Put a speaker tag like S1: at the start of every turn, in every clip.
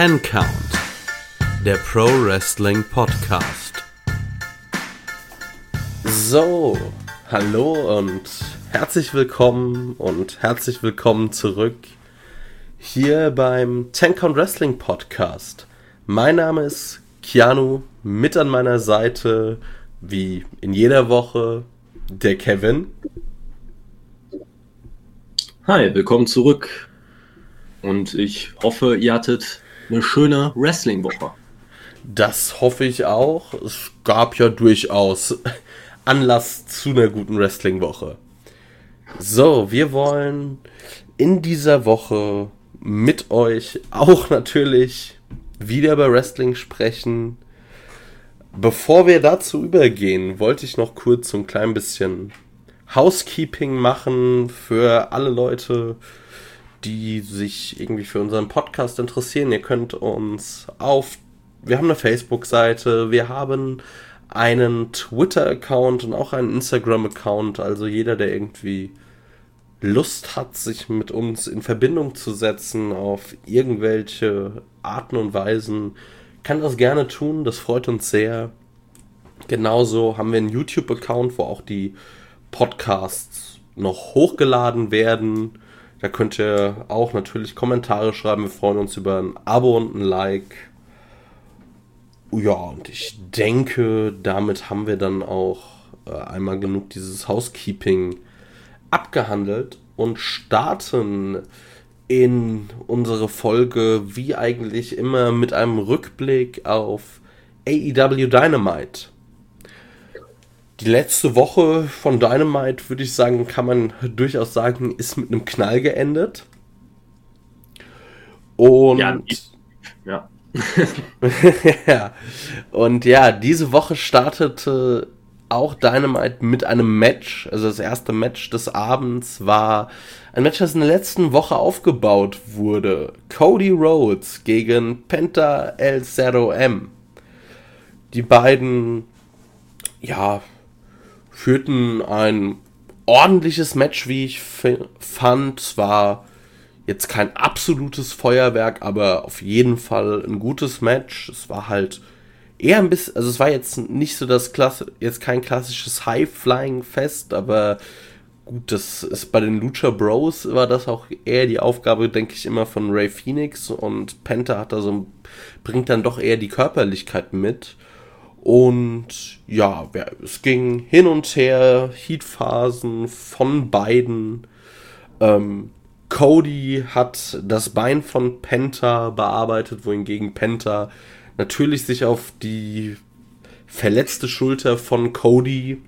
S1: Ten Count, der Pro Wrestling Podcast. So, hallo und herzlich willkommen und herzlich willkommen zurück hier beim Ten Count Wrestling Podcast. Mein Name ist Keanu, mit an meiner Seite, wie in jeder Woche, der Kevin.
S2: Hi, willkommen zurück. Und ich hoffe, ihr hattet eine schöne Wrestling-Woche.
S1: Das hoffe ich auch. Es gab ja durchaus Anlass zu einer guten Wrestling-Woche. So, wir wollen in dieser Woche mit euch auch natürlich wieder über Wrestling sprechen. Bevor wir dazu übergehen, wollte ich noch kurz so ein klein bisschen Housekeeping machen für alle Leute, die sich irgendwie für unseren Podcast interessieren. Ihr könnt uns auf, wir haben eine Facebook-Seite, wir haben einen Twitter-Account und auch einen Instagram-Account. Also jeder, der irgendwie Lust hat, sich mit uns in Verbindung zu setzen auf irgendwelche Arten und Weisen, kann das gerne tun. Das freut uns sehr. Genauso haben wir einen YouTube-Account, wo auch die Podcasts noch hochgeladen werden. Da könnt ihr auch natürlich Kommentare schreiben. Wir freuen uns über ein Abo und ein Like. Ja, und ich denke, damit haben wir dann auch äh, einmal genug dieses Housekeeping abgehandelt und starten in unsere Folge wie eigentlich immer mit einem Rückblick auf AEW Dynamite die letzte Woche von Dynamite, würde ich sagen, kann man durchaus sagen, ist mit einem Knall geendet. Und. Ja. ja. ja. Und ja, diese Woche startete auch Dynamite mit einem Match. Also das erste Match des Abends war ein Match, das in der letzten Woche aufgebaut wurde. Cody Rhodes gegen Penta El Zero M. Die beiden, ja, führten ein ordentliches Match, wie ich fand. Es war jetzt kein absolutes Feuerwerk, aber auf jeden Fall ein gutes Match. Es war halt eher ein bisschen, also es war jetzt nicht so das Klasse, jetzt kein klassisches High-Flying-Fest, aber gut, das ist bei den Lucha Bros war das auch eher die Aufgabe, denke ich, immer von Ray Phoenix und Penta hat da so, bringt dann doch eher die Körperlichkeit mit. Und ja, es ging hin und her, Heatphasen von beiden. Ähm, Cody hat das Bein von Penta bearbeitet, wohingegen Penta natürlich sich auf die verletzte Schulter von Cody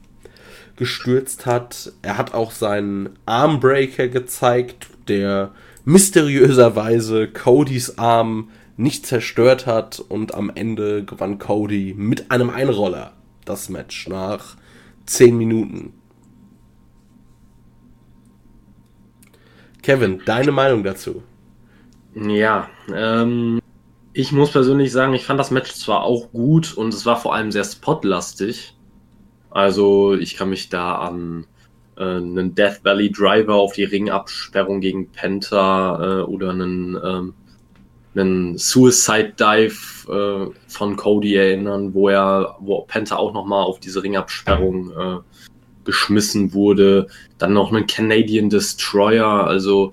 S1: gestürzt hat. Er hat auch seinen Armbreaker gezeigt, der mysteriöserweise Codys Arm nicht zerstört hat und am Ende gewann Cody mit einem Einroller das Match nach 10 Minuten. Kevin, deine Meinung dazu?
S2: Ja, ähm, ich muss persönlich sagen, ich fand das Match zwar auch gut und es war vor allem sehr spotlastig. Also ich kann mich da an äh, einen Death Valley Driver auf die Ringabsperrung gegen Penta äh, oder einen ähm, einen Suicide Dive äh, von Cody erinnern, wo er, wo Penta auch nochmal auf diese Ringabsperrung äh, geschmissen wurde. Dann noch einen Canadian Destroyer, also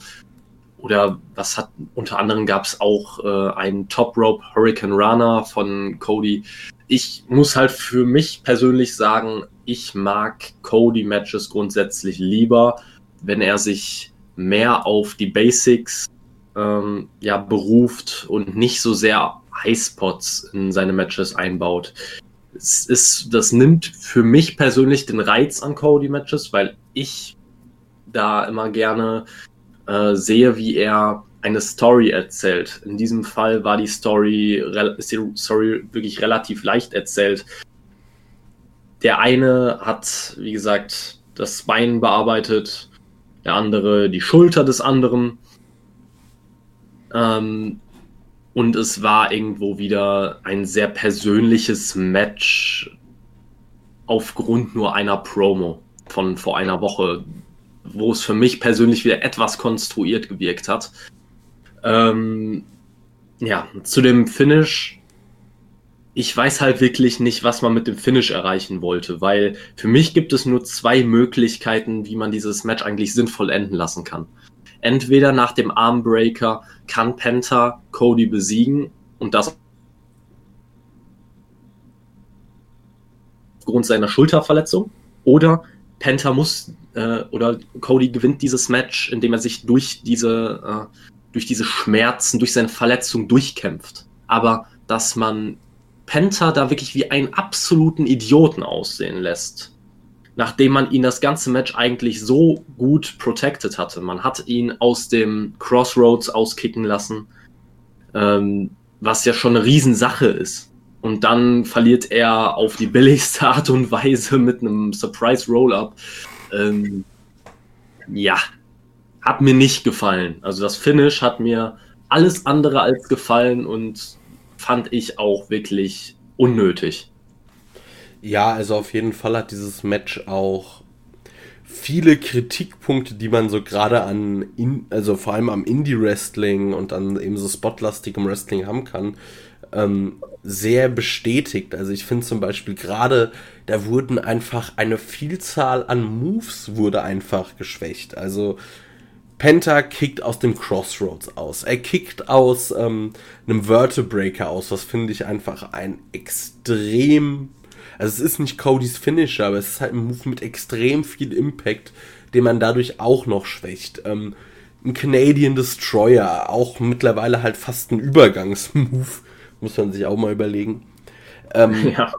S2: oder was hat unter anderem gab es auch äh, einen Top Rope Hurricane Runner von Cody. Ich muss halt für mich persönlich sagen, ich mag Cody Matches grundsätzlich lieber, wenn er sich mehr auf die Basics ähm, ja, beruft und nicht so sehr Highspots in seine Matches einbaut. Es ist, das nimmt für mich persönlich den Reiz an Cody-Matches, weil ich da immer gerne äh, sehe, wie er eine Story erzählt. In diesem Fall war die Story, ist die Story wirklich relativ leicht erzählt. Der eine hat, wie gesagt, das Bein bearbeitet, der andere die Schulter des anderen. Ähm, und es war irgendwo wieder ein sehr persönliches Match aufgrund nur einer Promo von vor einer Woche, wo es für mich persönlich wieder etwas konstruiert gewirkt hat. Ähm, ja, zu dem Finish. Ich weiß halt wirklich nicht, was man mit dem Finish erreichen wollte, weil für mich gibt es nur zwei Möglichkeiten, wie man dieses Match eigentlich sinnvoll enden lassen kann. Entweder nach dem Armbreaker kann Penta Cody besiegen und das aufgrund seiner Schulterverletzung, oder Penta muss äh, oder Cody gewinnt dieses Match, indem er sich durch diese äh, durch diese Schmerzen, durch seine Verletzung durchkämpft. Aber dass man Penta da wirklich wie einen absoluten Idioten aussehen lässt, nachdem man ihn das ganze Match eigentlich so gut protected hatte. Man hat ihn aus dem Crossroads auskicken lassen, ähm, was ja schon eine Riesensache ist. Und dann verliert er auf die billigste Art und Weise mit einem Surprise Roll-Up. Ähm, ja, hat mir nicht gefallen. Also das Finish hat mir alles andere als gefallen und fand ich auch wirklich unnötig.
S1: Ja, also auf jeden Fall hat dieses Match auch viele Kritikpunkte, die man so gerade an, in, also vor allem am Indie-Wrestling und an eben so spotlastigem Wrestling haben kann, ähm, sehr bestätigt. Also ich finde zum Beispiel gerade, da wurden einfach eine Vielzahl an Moves wurde einfach geschwächt. Also Penta kickt aus dem Crossroads aus. Er kickt aus ähm, einem Vertebreaker aus, was finde ich einfach ein extrem. Also es ist nicht Codys Finisher, aber es ist halt ein Move mit extrem viel Impact, den man dadurch auch noch schwächt. Ähm, ein Canadian Destroyer, auch mittlerweile halt fast ein Übergangsmove, muss man sich auch mal überlegen. Ähm, ja.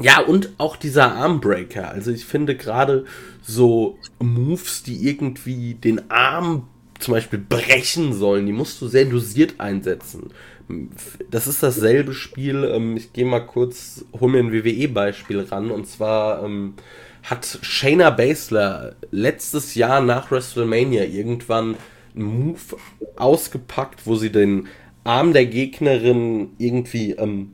S1: Ja, und auch dieser Armbreaker. Also ich finde gerade so Moves, die irgendwie den Arm zum Beispiel brechen sollen, die musst du sehr dosiert einsetzen. Das ist dasselbe Spiel. Ähm, ich gehe mal kurz, hol mir ein WWE-Beispiel ran. Und zwar ähm, hat Shayna Baszler letztes Jahr nach WrestleMania irgendwann einen Move ausgepackt, wo sie den Arm der Gegnerin irgendwie ähm,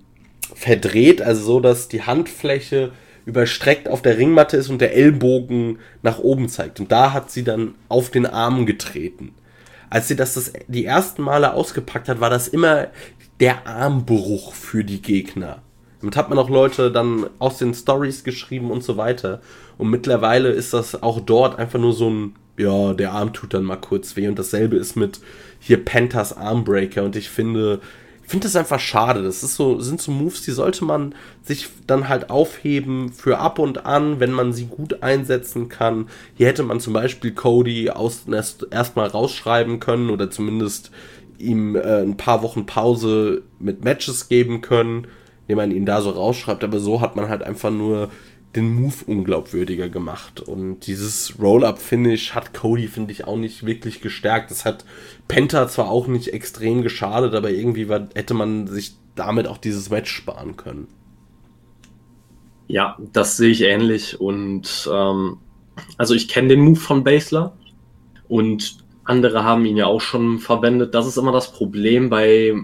S1: verdreht, also so, dass die Handfläche überstreckt auf der Ringmatte ist und der Ellbogen nach oben zeigt. Und da hat sie dann auf den Arm getreten. Als sie das, das die ersten Male ausgepackt hat, war das immer der Armbruch für die Gegner. Damit hat man auch Leute dann aus den Stories geschrieben und so weiter. Und mittlerweile ist das auch dort einfach nur so ein, ja, der Arm tut dann mal kurz weh. Und dasselbe ist mit hier Panthers Armbreaker. Und ich finde, finde das einfach schade. Das ist so, sind so Moves, die sollte man sich dann halt aufheben für ab und an, wenn man sie gut einsetzen kann. Hier hätte man zum Beispiel Cody aus, erst, erstmal rausschreiben können oder zumindest ihm äh, ein paar Wochen Pause mit Matches geben können, indem man ihn da so rausschreibt. Aber so hat man halt einfach nur den Move unglaubwürdiger gemacht. Und dieses Roll-Up-Finish hat Cody, finde ich, auch nicht wirklich gestärkt. Das hat Penta zwar auch nicht extrem geschadet, aber irgendwie war, hätte man sich damit auch dieses Match sparen können.
S2: Ja, das sehe ich ähnlich. Und ähm, also ich kenne den Move von Basler und andere haben ihn ja auch schon verwendet. Das ist immer das Problem bei,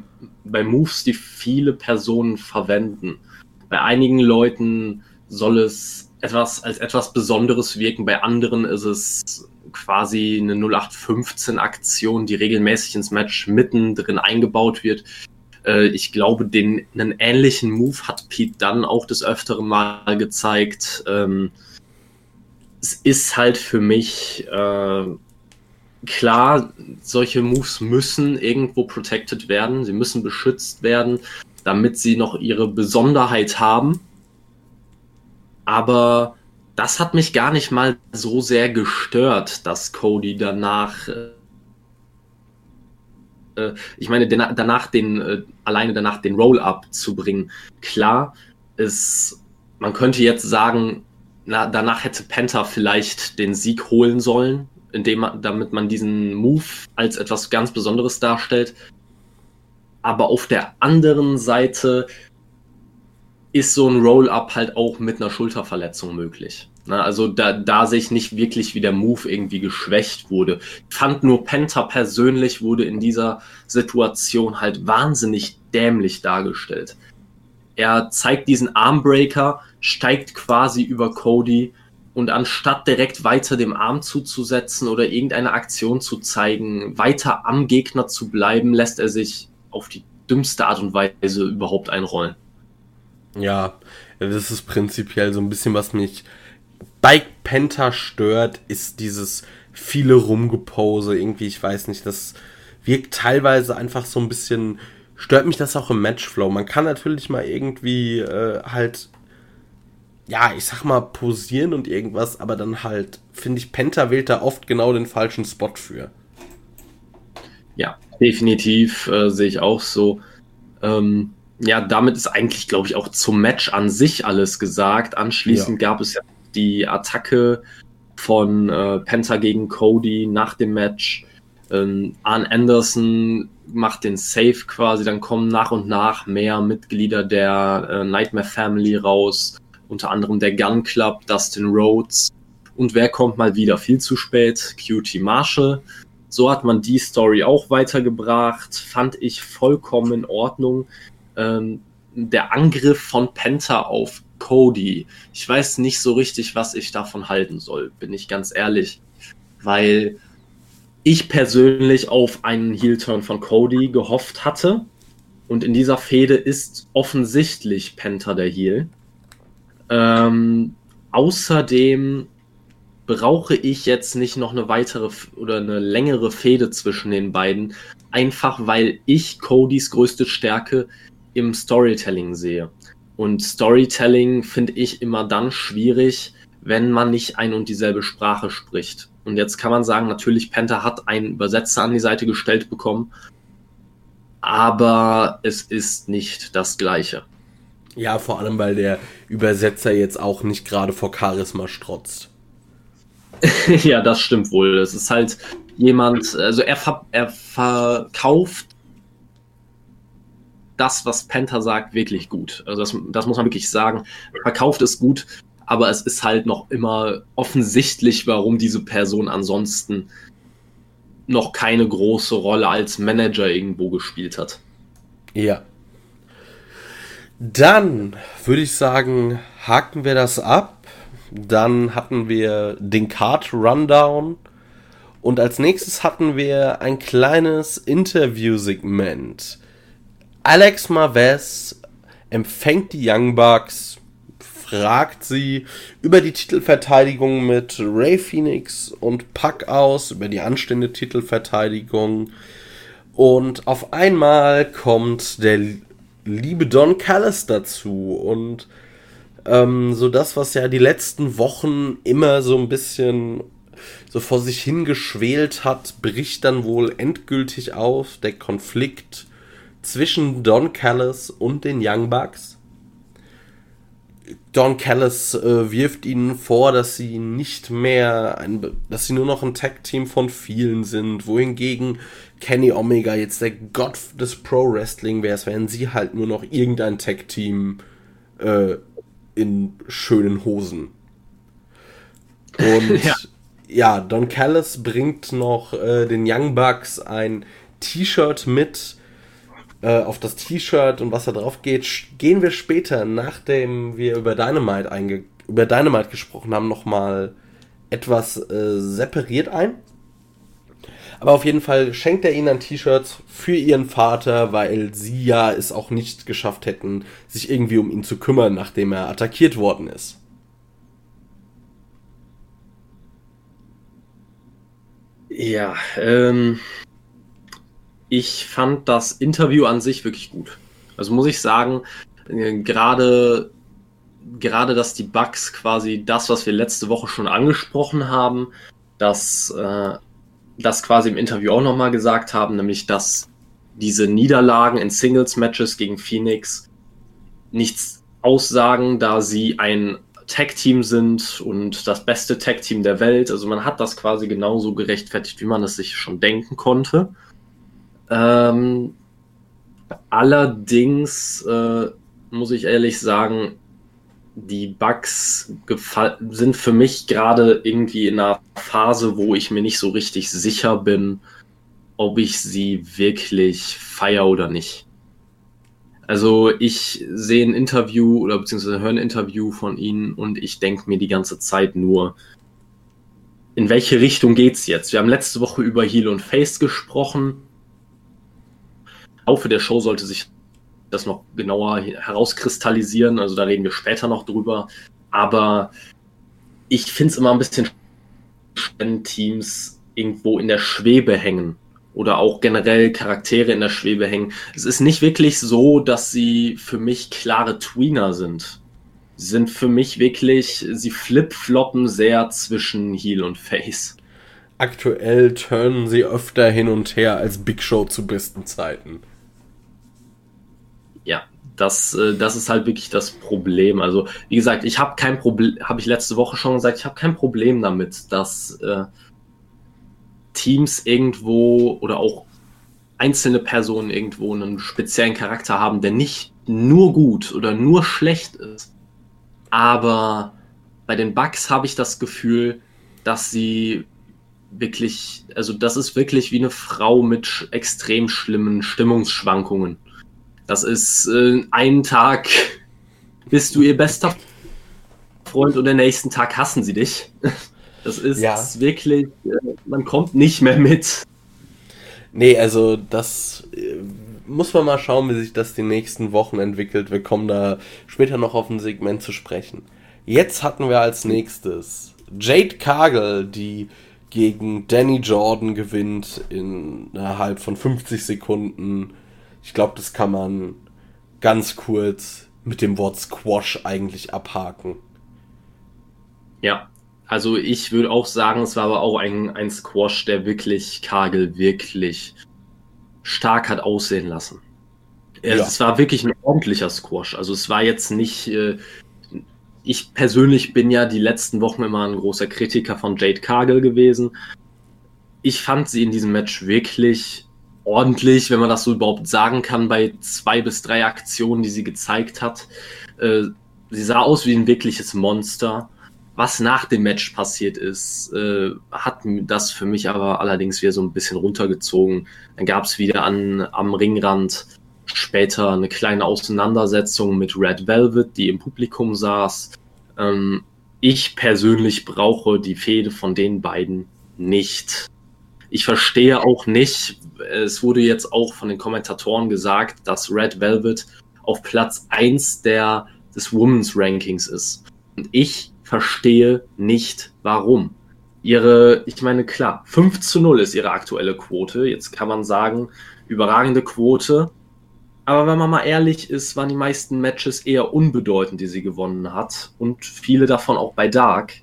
S2: bei Moves, die viele Personen verwenden. Bei einigen Leuten soll es etwas als etwas Besonderes wirken. Bei anderen ist es quasi eine 0815-Aktion, die regelmäßig ins Match mittendrin eingebaut wird. Äh, ich glaube, den, einen ähnlichen Move hat Pete dann auch des Öfteren mal gezeigt. Ähm, es ist halt für mich äh, klar, solche Moves müssen irgendwo protected werden, sie müssen beschützt werden, damit sie noch ihre Besonderheit haben aber das hat mich gar nicht mal so sehr gestört, dass Cody danach. Äh, äh ich meine, danach den, äh, alleine danach den Roll-Up zu bringen. Klar, ist, man könnte jetzt sagen, na, danach hätte Penta vielleicht den Sieg holen sollen, indem man, damit man diesen Move als etwas ganz Besonderes darstellt. Aber auf der anderen Seite ist so ein Roll-Up halt auch mit einer Schulterverletzung möglich. Na, also da, da sehe ich nicht wirklich, wie der Move irgendwie geschwächt wurde. Ich fand nur Penta persönlich wurde in dieser Situation halt wahnsinnig dämlich dargestellt. Er zeigt diesen Armbreaker, steigt quasi über Cody und anstatt direkt weiter dem Arm zuzusetzen oder irgendeine Aktion zu zeigen, weiter am Gegner zu bleiben, lässt er sich auf die dümmste Art und Weise überhaupt einrollen.
S1: Ja, das ist prinzipiell so ein bisschen, was mich bei Penta stört, ist dieses viele Rumgepose. Irgendwie, ich weiß nicht, das wirkt teilweise einfach so ein bisschen. Stört mich das auch im Matchflow. Man kann natürlich mal irgendwie äh, halt. Ja, ich sag mal, posieren und irgendwas, aber dann halt, finde ich, Penta wählt da oft genau den falschen Spot für.
S2: Ja, definitiv äh, sehe ich auch so. Ähm, ja, damit ist eigentlich, glaube ich, auch zum Match an sich alles gesagt. Anschließend ja. gab es ja die Attacke von äh, Penta gegen Cody nach dem Match. Ähm, Arn Anderson macht den Save quasi, dann kommen nach und nach mehr Mitglieder der äh, Nightmare Family raus, unter anderem der Gun Club, Dustin Rhodes. Und wer kommt mal wieder viel zu spät? QT Marshall. So hat man die Story auch weitergebracht, fand ich vollkommen in Ordnung. Ähm, der Angriff von Penta auf Cody. Ich weiß nicht so richtig, was ich davon halten soll, bin ich ganz ehrlich. Weil ich persönlich auf einen Heel-Turn von Cody gehofft hatte. Und in dieser Fehde ist offensichtlich Penta der Heel. Ähm, außerdem brauche ich jetzt nicht noch eine weitere oder eine längere Fehde zwischen den beiden. Einfach weil ich Codys größte Stärke im Storytelling sehe. Und Storytelling finde ich immer dann schwierig, wenn man nicht ein und dieselbe Sprache spricht. Und jetzt kann man sagen, natürlich, Penta hat einen Übersetzer an die Seite gestellt bekommen, aber es ist nicht das Gleiche.
S1: Ja, vor allem, weil der Übersetzer jetzt auch nicht gerade vor Charisma strotzt.
S2: ja, das stimmt wohl. Es ist halt jemand, also er, ver er verkauft das, was Penta sagt, wirklich gut. Also das, das muss man wirklich sagen. Verkauft es gut, aber es ist halt noch immer offensichtlich, warum diese Person ansonsten noch keine große Rolle als Manager irgendwo gespielt hat.
S1: Ja. Dann würde ich sagen, haken wir das ab. Dann hatten wir den Card Rundown. Und als nächstes hatten wir ein kleines Interview-Segment Alex Marvez empfängt die Young Bucks, fragt sie über die Titelverteidigung mit Ray Phoenix und Puck aus, über die anstehende Titelverteidigung. Und auf einmal kommt der liebe Don Callis dazu und ähm, so das, was ja die letzten Wochen immer so ein bisschen so vor sich hingeschwelt hat, bricht dann wohl endgültig auf. Der Konflikt zwischen Don Callis und den Young Bucks. Don Callis äh, wirft ihnen vor, dass sie nicht mehr, ein, dass sie nur noch ein Tag-Team von vielen sind, wohingegen Kenny Omega jetzt der Gott des Pro Wrestling wäre, wären sie halt nur noch irgendein Tag-Team äh, in schönen Hosen. Und ja. ja, Don Callis bringt noch äh, den Young Bucks ein T-Shirt mit, äh, auf das T-Shirt und was da drauf geht, gehen wir später, nachdem wir über Dynamite, einge über Dynamite gesprochen haben, nochmal etwas äh, separiert ein. Aber auf jeden Fall schenkt er ihnen ein T-Shirt für ihren Vater, weil sie ja es auch nicht geschafft hätten, sich irgendwie um ihn zu kümmern, nachdem er attackiert worden ist.
S2: Ja, ähm, ich fand das Interview an sich wirklich gut. Also muss ich sagen, äh, gerade gerade, dass die Bugs quasi das, was wir letzte Woche schon angesprochen haben, dass äh, das quasi im Interview auch nochmal gesagt haben, nämlich dass diese Niederlagen in Singles-Matches gegen Phoenix nichts aussagen, da sie ein Tag-Team sind und das beste Tag-Team der Welt. Also man hat das quasi genauso gerechtfertigt, wie man es sich schon denken konnte. Ähm, allerdings äh, muss ich ehrlich sagen, die Bugs sind für mich gerade irgendwie in einer Phase, wo ich mir nicht so richtig sicher bin, ob ich sie wirklich feier oder nicht. Also ich sehe ein Interview oder beziehungsweise höre ein Interview von ihnen und ich denke mir die ganze Zeit nur, in welche Richtung geht's jetzt? Wir haben letzte Woche über Heal und Face gesprochen Laufe der Show sollte sich das noch genauer herauskristallisieren. Also da reden wir später noch drüber. Aber ich finde es immer ein bisschen, wenn Teams irgendwo in der Schwebe hängen oder auch generell Charaktere in der Schwebe hängen. Es ist nicht wirklich so, dass sie für mich klare Tweener sind. Sie sind für mich wirklich, sie flip-floppen sehr zwischen Heel und Face.
S1: Aktuell turnen sie öfter hin und her als Big Show zu besten Zeiten.
S2: Ja, das, äh, das ist halt wirklich das Problem. Also, wie gesagt, ich habe kein Problem, habe ich letzte Woche schon gesagt, ich habe kein Problem damit, dass äh, Teams irgendwo oder auch einzelne Personen irgendwo einen speziellen Charakter haben, der nicht nur gut oder nur schlecht ist. Aber bei den Bugs habe ich das Gefühl, dass sie wirklich, also das ist wirklich wie eine Frau mit extrem schlimmen Stimmungsschwankungen. Das ist äh, einen Tag bist du ihr bester Freund und den nächsten Tag hassen sie dich. Das ist ja. wirklich, äh, man kommt nicht mehr mit.
S1: Nee, also das äh, muss man mal schauen, wie sich das die nächsten Wochen entwickelt. Wir kommen da später noch auf ein Segment zu sprechen. Jetzt hatten wir als nächstes Jade Cargill, die gegen Danny Jordan gewinnt innerhalb von 50 Sekunden. Ich glaube, das kann man ganz kurz mit dem Wort Squash eigentlich abhaken.
S2: Ja, also ich würde auch sagen, es war aber auch ein, ein Squash, der wirklich Kagel wirklich stark hat aussehen lassen. Ja. Es war wirklich ein ordentlicher Squash. Also es war jetzt nicht. Äh, ich persönlich bin ja die letzten Wochen immer ein großer Kritiker von Jade Cargill gewesen. Ich fand sie in diesem Match wirklich ordentlich, wenn man das so überhaupt sagen kann, bei zwei bis drei Aktionen, die sie gezeigt hat. Äh, sie sah aus wie ein wirkliches Monster was nach dem Match passiert ist, äh, hat das für mich aber allerdings wieder so ein bisschen runtergezogen. Dann gab es wieder an, am Ringrand später eine kleine Auseinandersetzung mit Red Velvet, die im Publikum saß. Ähm, ich persönlich brauche die Fehde von den beiden nicht. Ich verstehe auch nicht, es wurde jetzt auch von den Kommentatoren gesagt, dass Red Velvet auf Platz 1 der, des Women's Rankings ist. Und ich verstehe nicht, warum. Ihre, ich meine, klar, 5 zu 0 ist ihre aktuelle Quote. Jetzt kann man sagen, überragende Quote. Aber wenn man mal ehrlich ist, waren die meisten Matches eher unbedeutend, die sie gewonnen hat. Und viele davon auch bei Dark.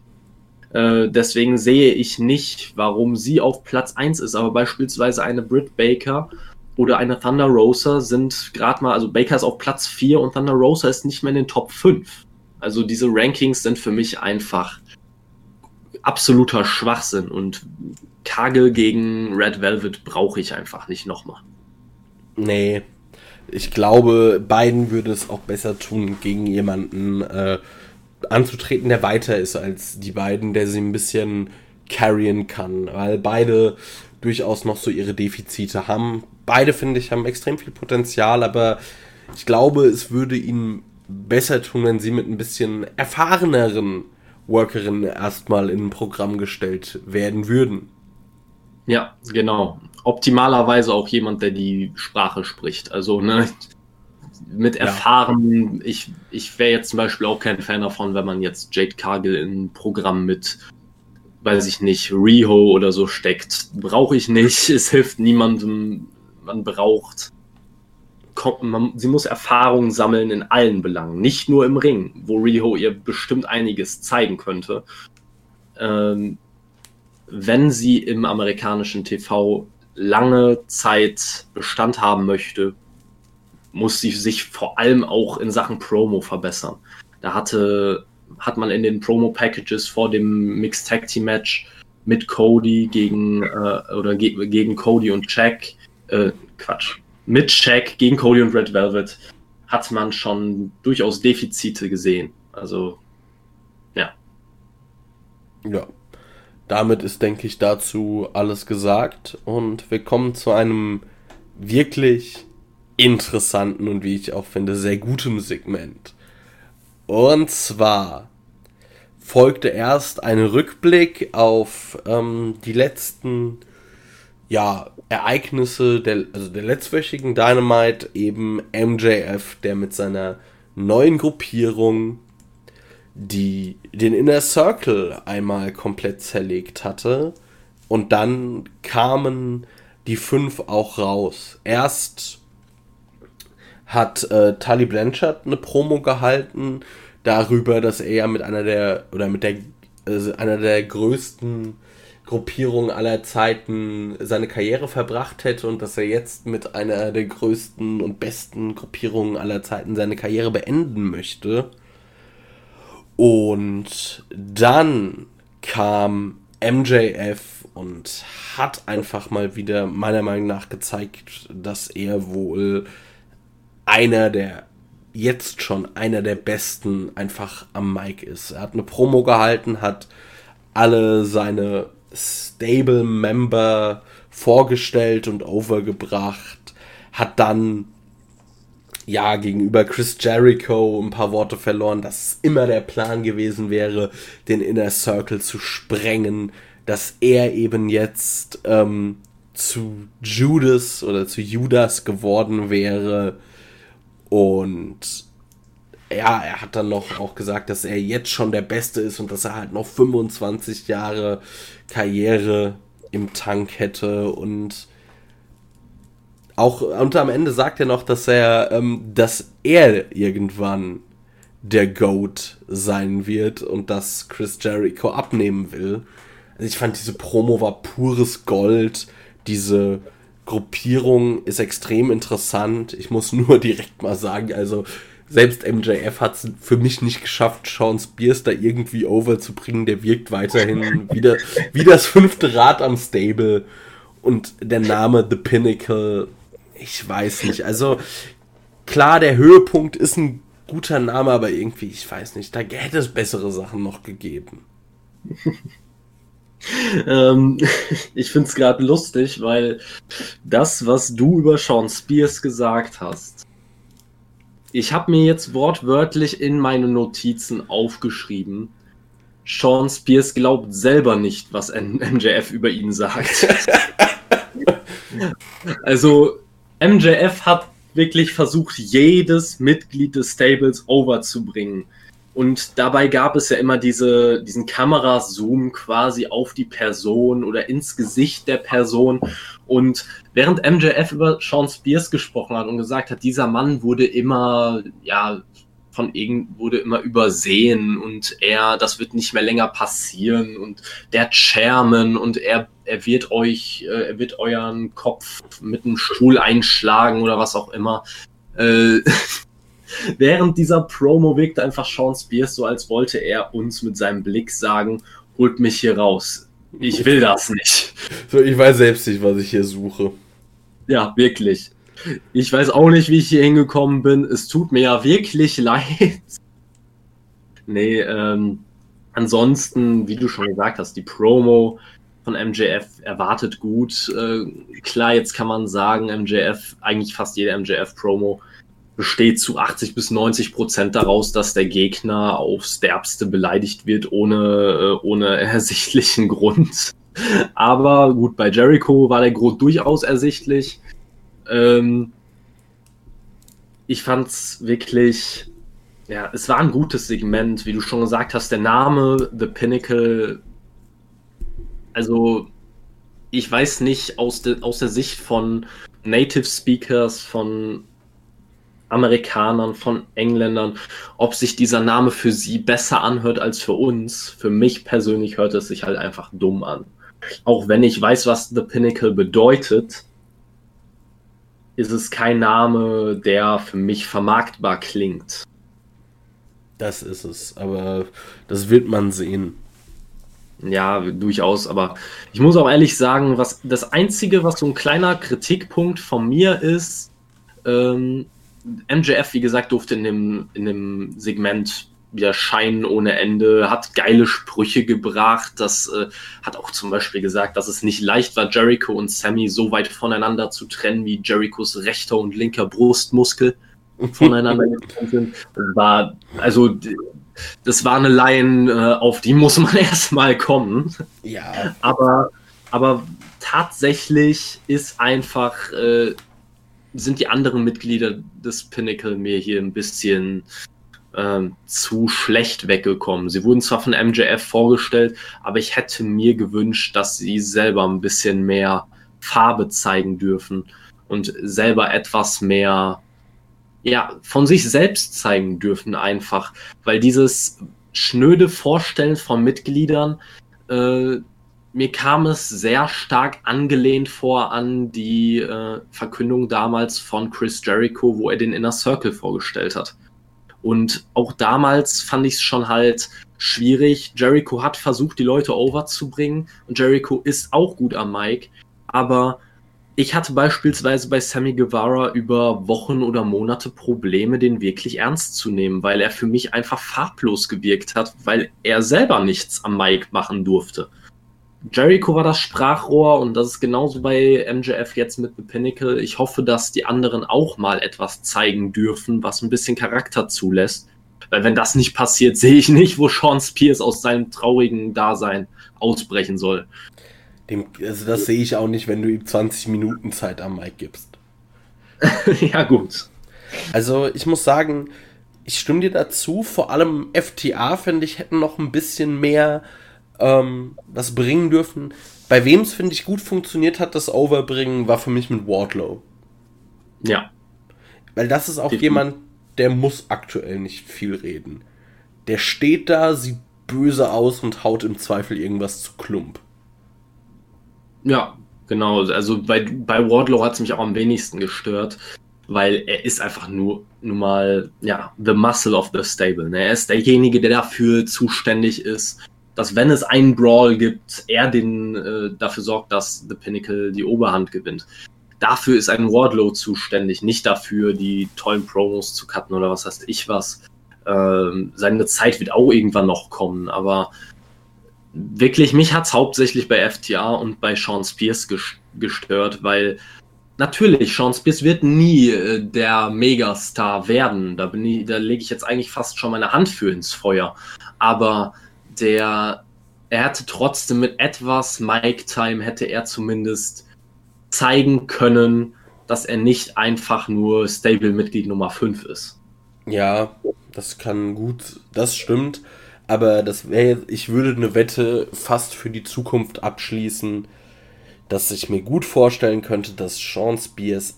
S2: Äh, deswegen sehe ich nicht, warum sie auf Platz 1 ist. Aber beispielsweise eine Britt Baker oder eine Thunder Rosa sind gerade mal, also Baker ist auf Platz 4 und Thunder Rosa ist nicht mehr in den Top 5. Also diese Rankings sind für mich einfach absoluter Schwachsinn und Kagel gegen Red Velvet brauche ich einfach nicht nochmal.
S1: Nee, ich glaube, beiden würde es auch besser tun, gegen jemanden äh, anzutreten, der weiter ist als die beiden, der sie ein bisschen carryen kann, weil beide durchaus noch so ihre Defizite haben. Beide, finde ich, haben extrem viel Potenzial, aber ich glaube, es würde ihnen besser tun, wenn sie mit ein bisschen erfahreneren Workerinnen erstmal in ein Programm gestellt werden würden.
S2: Ja, genau. Optimalerweise auch jemand, der die Sprache spricht. Also, ne, mit erfahren, ja. ich, ich wäre jetzt zum Beispiel auch kein Fan davon, wenn man jetzt Jade Cargill in ein Programm mit, weiß ich nicht, Riho oder so steckt. Brauche ich nicht. Es hilft niemandem. Man braucht man, sie muss Erfahrungen sammeln in allen Belangen, nicht nur im Ring, wo Riho ihr bestimmt einiges zeigen könnte. Ähm, wenn sie im amerikanischen TV lange Zeit Bestand haben möchte, muss sie sich vor allem auch in Sachen Promo verbessern. Da hatte, hat man in den Promo-Packages vor dem Mixed Tag Team Match mit Cody gegen äh, oder ge gegen Cody und Jack, äh, Quatsch, mit Shaq gegen Cody und Red Velvet hat man schon durchaus Defizite gesehen. Also, ja.
S1: Ja. Damit ist, denke ich, dazu alles gesagt. Und wir kommen zu einem wirklich interessanten und wie ich auch finde, sehr gutem Segment. Und zwar folgte erst ein Rückblick auf ähm, die letzten ja, Ereignisse der, also der letztwöchigen Dynamite eben MJF, der mit seiner neuen Gruppierung die den Inner Circle einmal komplett zerlegt hatte und dann kamen die fünf auch raus. Erst hat äh, Tully Blanchard eine Promo gehalten darüber, dass er ja mit einer der oder mit der äh, einer der größten Gruppierungen aller Zeiten seine Karriere verbracht hätte und dass er jetzt mit einer der größten und besten Gruppierungen aller Zeiten seine Karriere beenden möchte. Und dann kam MJF und hat einfach mal wieder meiner Meinung nach gezeigt, dass er wohl einer der jetzt schon einer der besten einfach am Mic ist. Er hat eine Promo gehalten, hat alle seine Stable-Member vorgestellt und overgebracht, hat dann ja gegenüber Chris Jericho ein paar Worte verloren, dass immer der Plan gewesen wäre, den Inner Circle zu sprengen, dass er eben jetzt ähm, zu Judas oder zu Judas geworden wäre und ja, er hat dann noch auch gesagt, dass er jetzt schon der Beste ist und dass er halt noch 25 Jahre Karriere im Tank hätte und auch und am Ende sagt er noch, dass er, ähm, dass er irgendwann der Goat sein wird und dass Chris Jericho abnehmen will. Also ich fand diese Promo war pures Gold. Diese Gruppierung ist extrem interessant. Ich muss nur direkt mal sagen, also selbst MJF hat es für mich nicht geschafft, Sean Spears da irgendwie overzubringen. Der wirkt weiterhin wieder wie das fünfte Rad am Stable. Und der Name The Pinnacle, ich weiß nicht. Also klar, der Höhepunkt ist ein guter Name, aber irgendwie, ich weiß nicht, da hätte es bessere Sachen noch gegeben.
S2: ähm, ich finde es gerade lustig, weil das, was du über Sean Spears gesagt hast, ich habe mir jetzt wortwörtlich in meine Notizen aufgeschrieben. Sean Spears glaubt selber nicht, was MJF über ihn sagt. also MJF hat wirklich versucht, jedes Mitglied des Stables overzubringen. Und dabei gab es ja immer diese, diesen Kamerazoom quasi auf die Person oder ins Gesicht der Person. Und während MJF über Sean Spears gesprochen hat und gesagt hat, dieser Mann wurde immer, ja, von irgend wurde immer übersehen und er, das wird nicht mehr länger passieren und der Chairman und er, er wird euch, äh, er wird euren Kopf mit einem Stuhl einschlagen oder was auch immer. Äh, während dieser Promo wirkt einfach Sean Spears so, als wollte er uns mit seinem Blick sagen, holt mich hier raus. Ich will das nicht.
S1: So, ich weiß selbst nicht, was ich hier suche.
S2: Ja, wirklich. Ich weiß auch nicht, wie ich hier hingekommen bin. Es tut mir ja wirklich leid. Nee, ähm, ansonsten, wie du schon gesagt hast, die Promo von MJF erwartet gut. Äh, klar, jetzt kann man sagen, MJF, eigentlich fast jede MJF-Promo besteht zu 80 bis 90 Prozent daraus, dass der Gegner aufs Derbste beleidigt wird, ohne, äh, ohne ersichtlichen Grund. Aber gut, bei Jericho war der Grund durchaus ersichtlich. Ähm, ich fand's wirklich, ja, es war ein gutes Segment, wie du schon gesagt hast. Der Name The Pinnacle, also ich weiß nicht aus, de, aus der Sicht von Native Speakers, von Amerikanern, von Engländern, ob sich dieser Name für sie besser anhört als für uns. Für mich persönlich hört es sich halt einfach dumm an. Auch wenn ich weiß, was The Pinnacle bedeutet, ist es kein Name, der für mich vermarktbar klingt.
S1: Das ist es, aber das wird man sehen.
S2: Ja, durchaus, aber ich muss auch ehrlich sagen, was das Einzige, was so ein kleiner Kritikpunkt von mir ist, ähm, MJF, wie gesagt, durfte in dem, in dem Segment wieder scheinen ohne Ende, hat geile Sprüche gebracht. Das äh, hat auch zum Beispiel gesagt, dass es nicht leicht war, Jericho und Sammy so weit voneinander zu trennen, wie Jerichos rechter und linker Brustmuskel voneinander getrennt sind. Das war, also, das war eine Line, äh, auf die muss man erstmal kommen.
S1: Ja.
S2: Aber, aber tatsächlich ist einfach, äh, sind die anderen Mitglieder des Pinnacle mir hier ein bisschen ähm, zu schlecht weggekommen. Sie wurden zwar von MJF vorgestellt, aber ich hätte mir gewünscht, dass sie selber ein bisschen mehr Farbe zeigen dürfen und selber etwas mehr ja, von sich selbst zeigen dürfen einfach, weil dieses schnöde Vorstellen von Mitgliedern, äh, mir kam es sehr stark angelehnt vor an die äh, Verkündung damals von Chris Jericho, wo er den Inner Circle vorgestellt hat. Und auch damals fand ich es schon halt schwierig. Jericho hat versucht, die Leute overzubringen und Jericho ist auch gut am Mic, aber ich hatte beispielsweise bei Sammy Guevara über Wochen oder Monate Probleme, den wirklich ernst zu nehmen, weil er für mich einfach farblos gewirkt hat, weil er selber nichts am Mic machen durfte. Jericho war das Sprachrohr und das ist genauso bei MJF jetzt mit The Pinnacle. Ich hoffe, dass die anderen auch mal etwas zeigen dürfen, was ein bisschen Charakter zulässt. Weil wenn das nicht passiert, sehe ich nicht, wo Sean Spears aus seinem traurigen Dasein ausbrechen soll.
S1: Dem, also das sehe ich auch nicht, wenn du ihm 20 Minuten Zeit am Mic gibst.
S2: ja, gut.
S1: Also ich muss sagen, ich stimme dir dazu. Vor allem FTA, finde ich, hätten noch ein bisschen mehr ähm, was bringen dürfen. Bei wem es, finde ich, gut funktioniert hat, das Overbringen, war für mich mit Wardlow.
S2: Ja.
S1: Weil das ist auch Definitiv. jemand, der muss aktuell nicht viel reden. Der steht da, sieht böse aus und haut im Zweifel irgendwas zu Klump.
S2: Ja, genau. Also bei, bei Wardlow hat es mich auch am wenigsten gestört, weil er ist einfach nur, nur mal, ja, the muscle of the stable. Ne? Er ist derjenige, der dafür zuständig ist, dass wenn es einen Brawl gibt, er den äh, dafür sorgt, dass The Pinnacle die Oberhand gewinnt. Dafür ist ein Wardlow zuständig, nicht dafür, die tollen Promos zu cutten oder was heißt ich was. Ähm, seine Zeit wird auch irgendwann noch kommen, aber wirklich, mich hat es hauptsächlich bei FTA und bei Sean Spears gestört, weil natürlich, Sean Spears wird nie äh, der Megastar werden. Da, da lege ich jetzt eigentlich fast schon meine Hand für ins Feuer. Aber der, er hätte trotzdem mit etwas Mic-Time, hätte er zumindest zeigen können, dass er nicht einfach nur Stable-Mitglied Nummer 5 ist.
S1: Ja, das kann gut, das stimmt. Aber das wäre, ich würde eine Wette fast für die Zukunft abschließen, dass ich mir gut vorstellen könnte, dass Sean Spears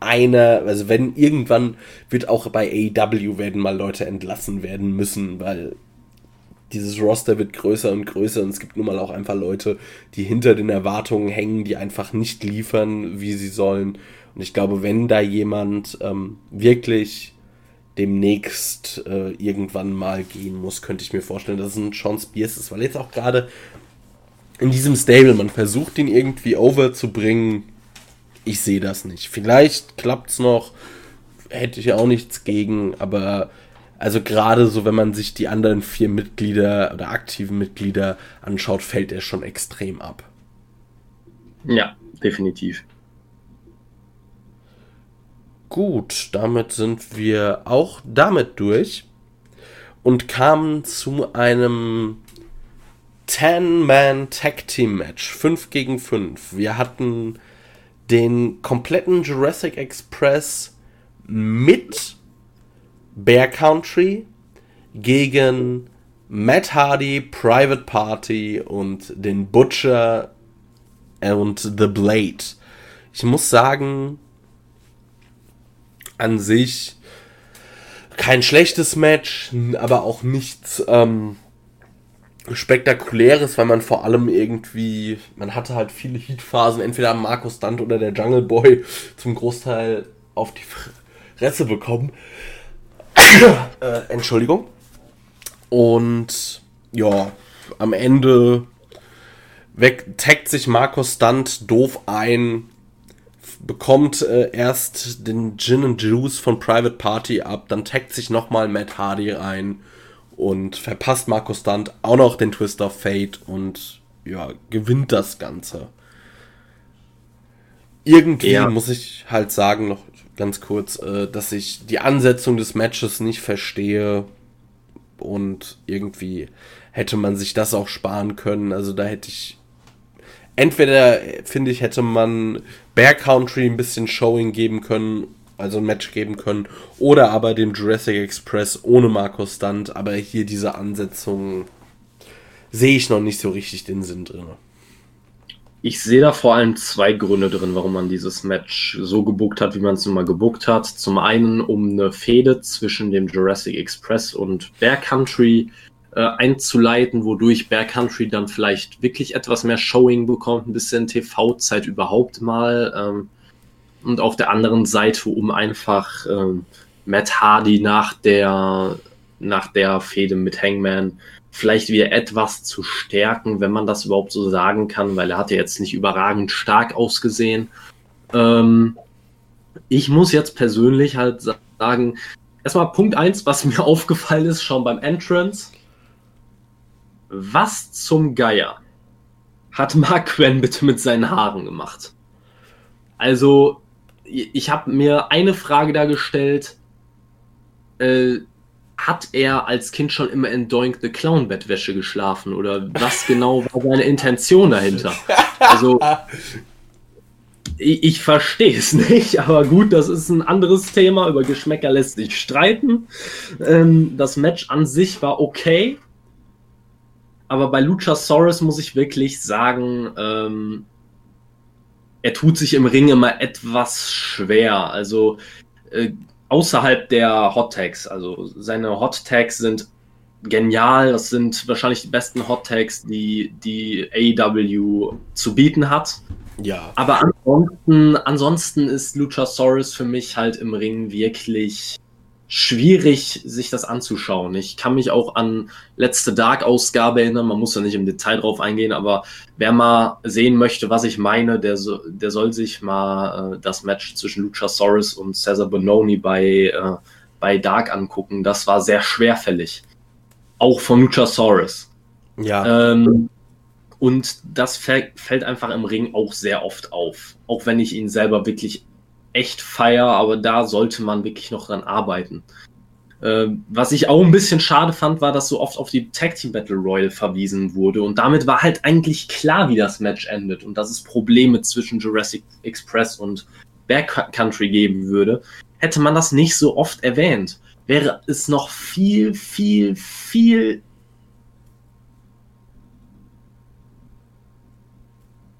S1: einer, also wenn irgendwann wird auch bei AEW werden mal Leute entlassen werden müssen, weil dieses Roster wird größer und größer und es gibt nun mal auch einfach Leute, die hinter den Erwartungen hängen, die einfach nicht liefern, wie sie sollen. Und ich glaube, wenn da jemand ähm, wirklich demnächst äh, irgendwann mal gehen muss, könnte ich mir vorstellen, dass es ein Sean Spears ist, weil jetzt auch gerade in diesem Stable, man versucht ihn irgendwie overzubringen. Ich sehe das nicht. Vielleicht klappt es noch, hätte ich auch nichts gegen, aber also gerade so, wenn man sich die anderen vier Mitglieder oder aktiven Mitglieder anschaut, fällt er schon extrem ab.
S2: Ja, definitiv.
S1: Gut, damit sind wir auch damit durch und kamen zu einem 10-Man Tag Team Match, 5 gegen 5. Wir hatten den kompletten Jurassic Express mit Bear Country gegen Matt Hardy, Private Party und den Butcher und The Blade. Ich muss sagen, an sich kein schlechtes Match, aber auch nichts ähm, spektakuläres, weil man vor allem irgendwie, man hatte halt viele Heatphasen, entweder Markus Stunt oder der Jungle Boy zum Großteil auf die Fresse bekommen äh, Entschuldigung. Und ja, am Ende weg, taggt sich Markus Stunt doof ein, bekommt äh, erst den Gin and Juice von Private Party ab, dann taggt sich nochmal Matt Hardy rein und verpasst Markus Stunt auch noch den Twist of Fate und ja, gewinnt das Ganze. Irgendwie ja. muss ich halt sagen, noch ganz kurz, äh, dass ich die Ansetzung des Matches nicht verstehe und irgendwie hätte man sich das auch sparen können. Also da hätte ich entweder, finde ich, hätte man Bear Country ein bisschen Showing geben können, also ein Match geben können, oder aber dem Jurassic Express ohne Markus Stunt, aber hier diese Ansetzung sehe ich noch nicht so richtig den Sinn drin.
S2: Ich sehe da vor allem zwei Gründe drin, warum man dieses Match so gebuckt hat, wie man es nun mal gebuckt hat. Zum einen, um eine Fehde zwischen dem Jurassic Express und Bear Country äh, einzuleiten, wodurch Bear Country dann vielleicht wirklich etwas mehr Showing bekommt, ein bisschen TV-Zeit überhaupt mal. Ähm, und auf der anderen Seite, um einfach ähm, Matt Hardy nach der, nach der Fehde mit Hangman vielleicht wieder etwas zu stärken, wenn man das überhaupt so sagen kann, weil er hat ja jetzt nicht überragend stark ausgesehen. Ähm, ich muss jetzt persönlich halt sagen, erstmal Punkt 1, was mir aufgefallen ist, schon beim Entrance. Was zum Geier hat Mark Quinn bitte mit seinen Haaren gemacht? Also, ich habe mir eine Frage da gestellt. Äh, hat er als Kind schon immer in Doink the Clown Bettwäsche geschlafen oder was genau war seine Intention dahinter? Also ich, ich verstehe es nicht, aber gut, das ist ein anderes Thema. Über Geschmäcker lässt sich streiten. Ähm, das Match an sich war okay, aber bei Luchasaurus muss ich wirklich sagen, ähm, er tut sich im Ring immer etwas schwer. Also äh, außerhalb der Hot Tags. Also seine Hot Tags sind genial. Das sind wahrscheinlich die besten Hot Tags, die die AEW zu bieten hat.
S1: Ja.
S2: Aber ansonsten, ansonsten ist Luchasaurus für mich halt im Ring wirklich schwierig, sich das anzuschauen. Ich kann mich auch an letzte Dark-Ausgabe erinnern, man muss da nicht im Detail drauf eingehen, aber wer mal sehen möchte, was ich meine, der, so, der soll sich mal äh, das Match zwischen Luchasaurus und Cesar Bononi bei, äh, bei Dark angucken. Das war sehr schwerfällig. Auch von Luchasaurus.
S1: Ja.
S2: Ähm, und das fällt einfach im Ring auch sehr oft auf. Auch wenn ich ihn selber wirklich echt feier, aber da sollte man wirklich noch dran arbeiten. Äh, was ich auch ein bisschen schade fand, war, dass so oft auf die Tag Team Battle Royal verwiesen wurde. Und damit war halt eigentlich klar, wie das Match endet und dass es Probleme zwischen Jurassic Express und Backcountry geben würde. Hätte man das nicht so oft erwähnt, wäre es noch viel, viel, viel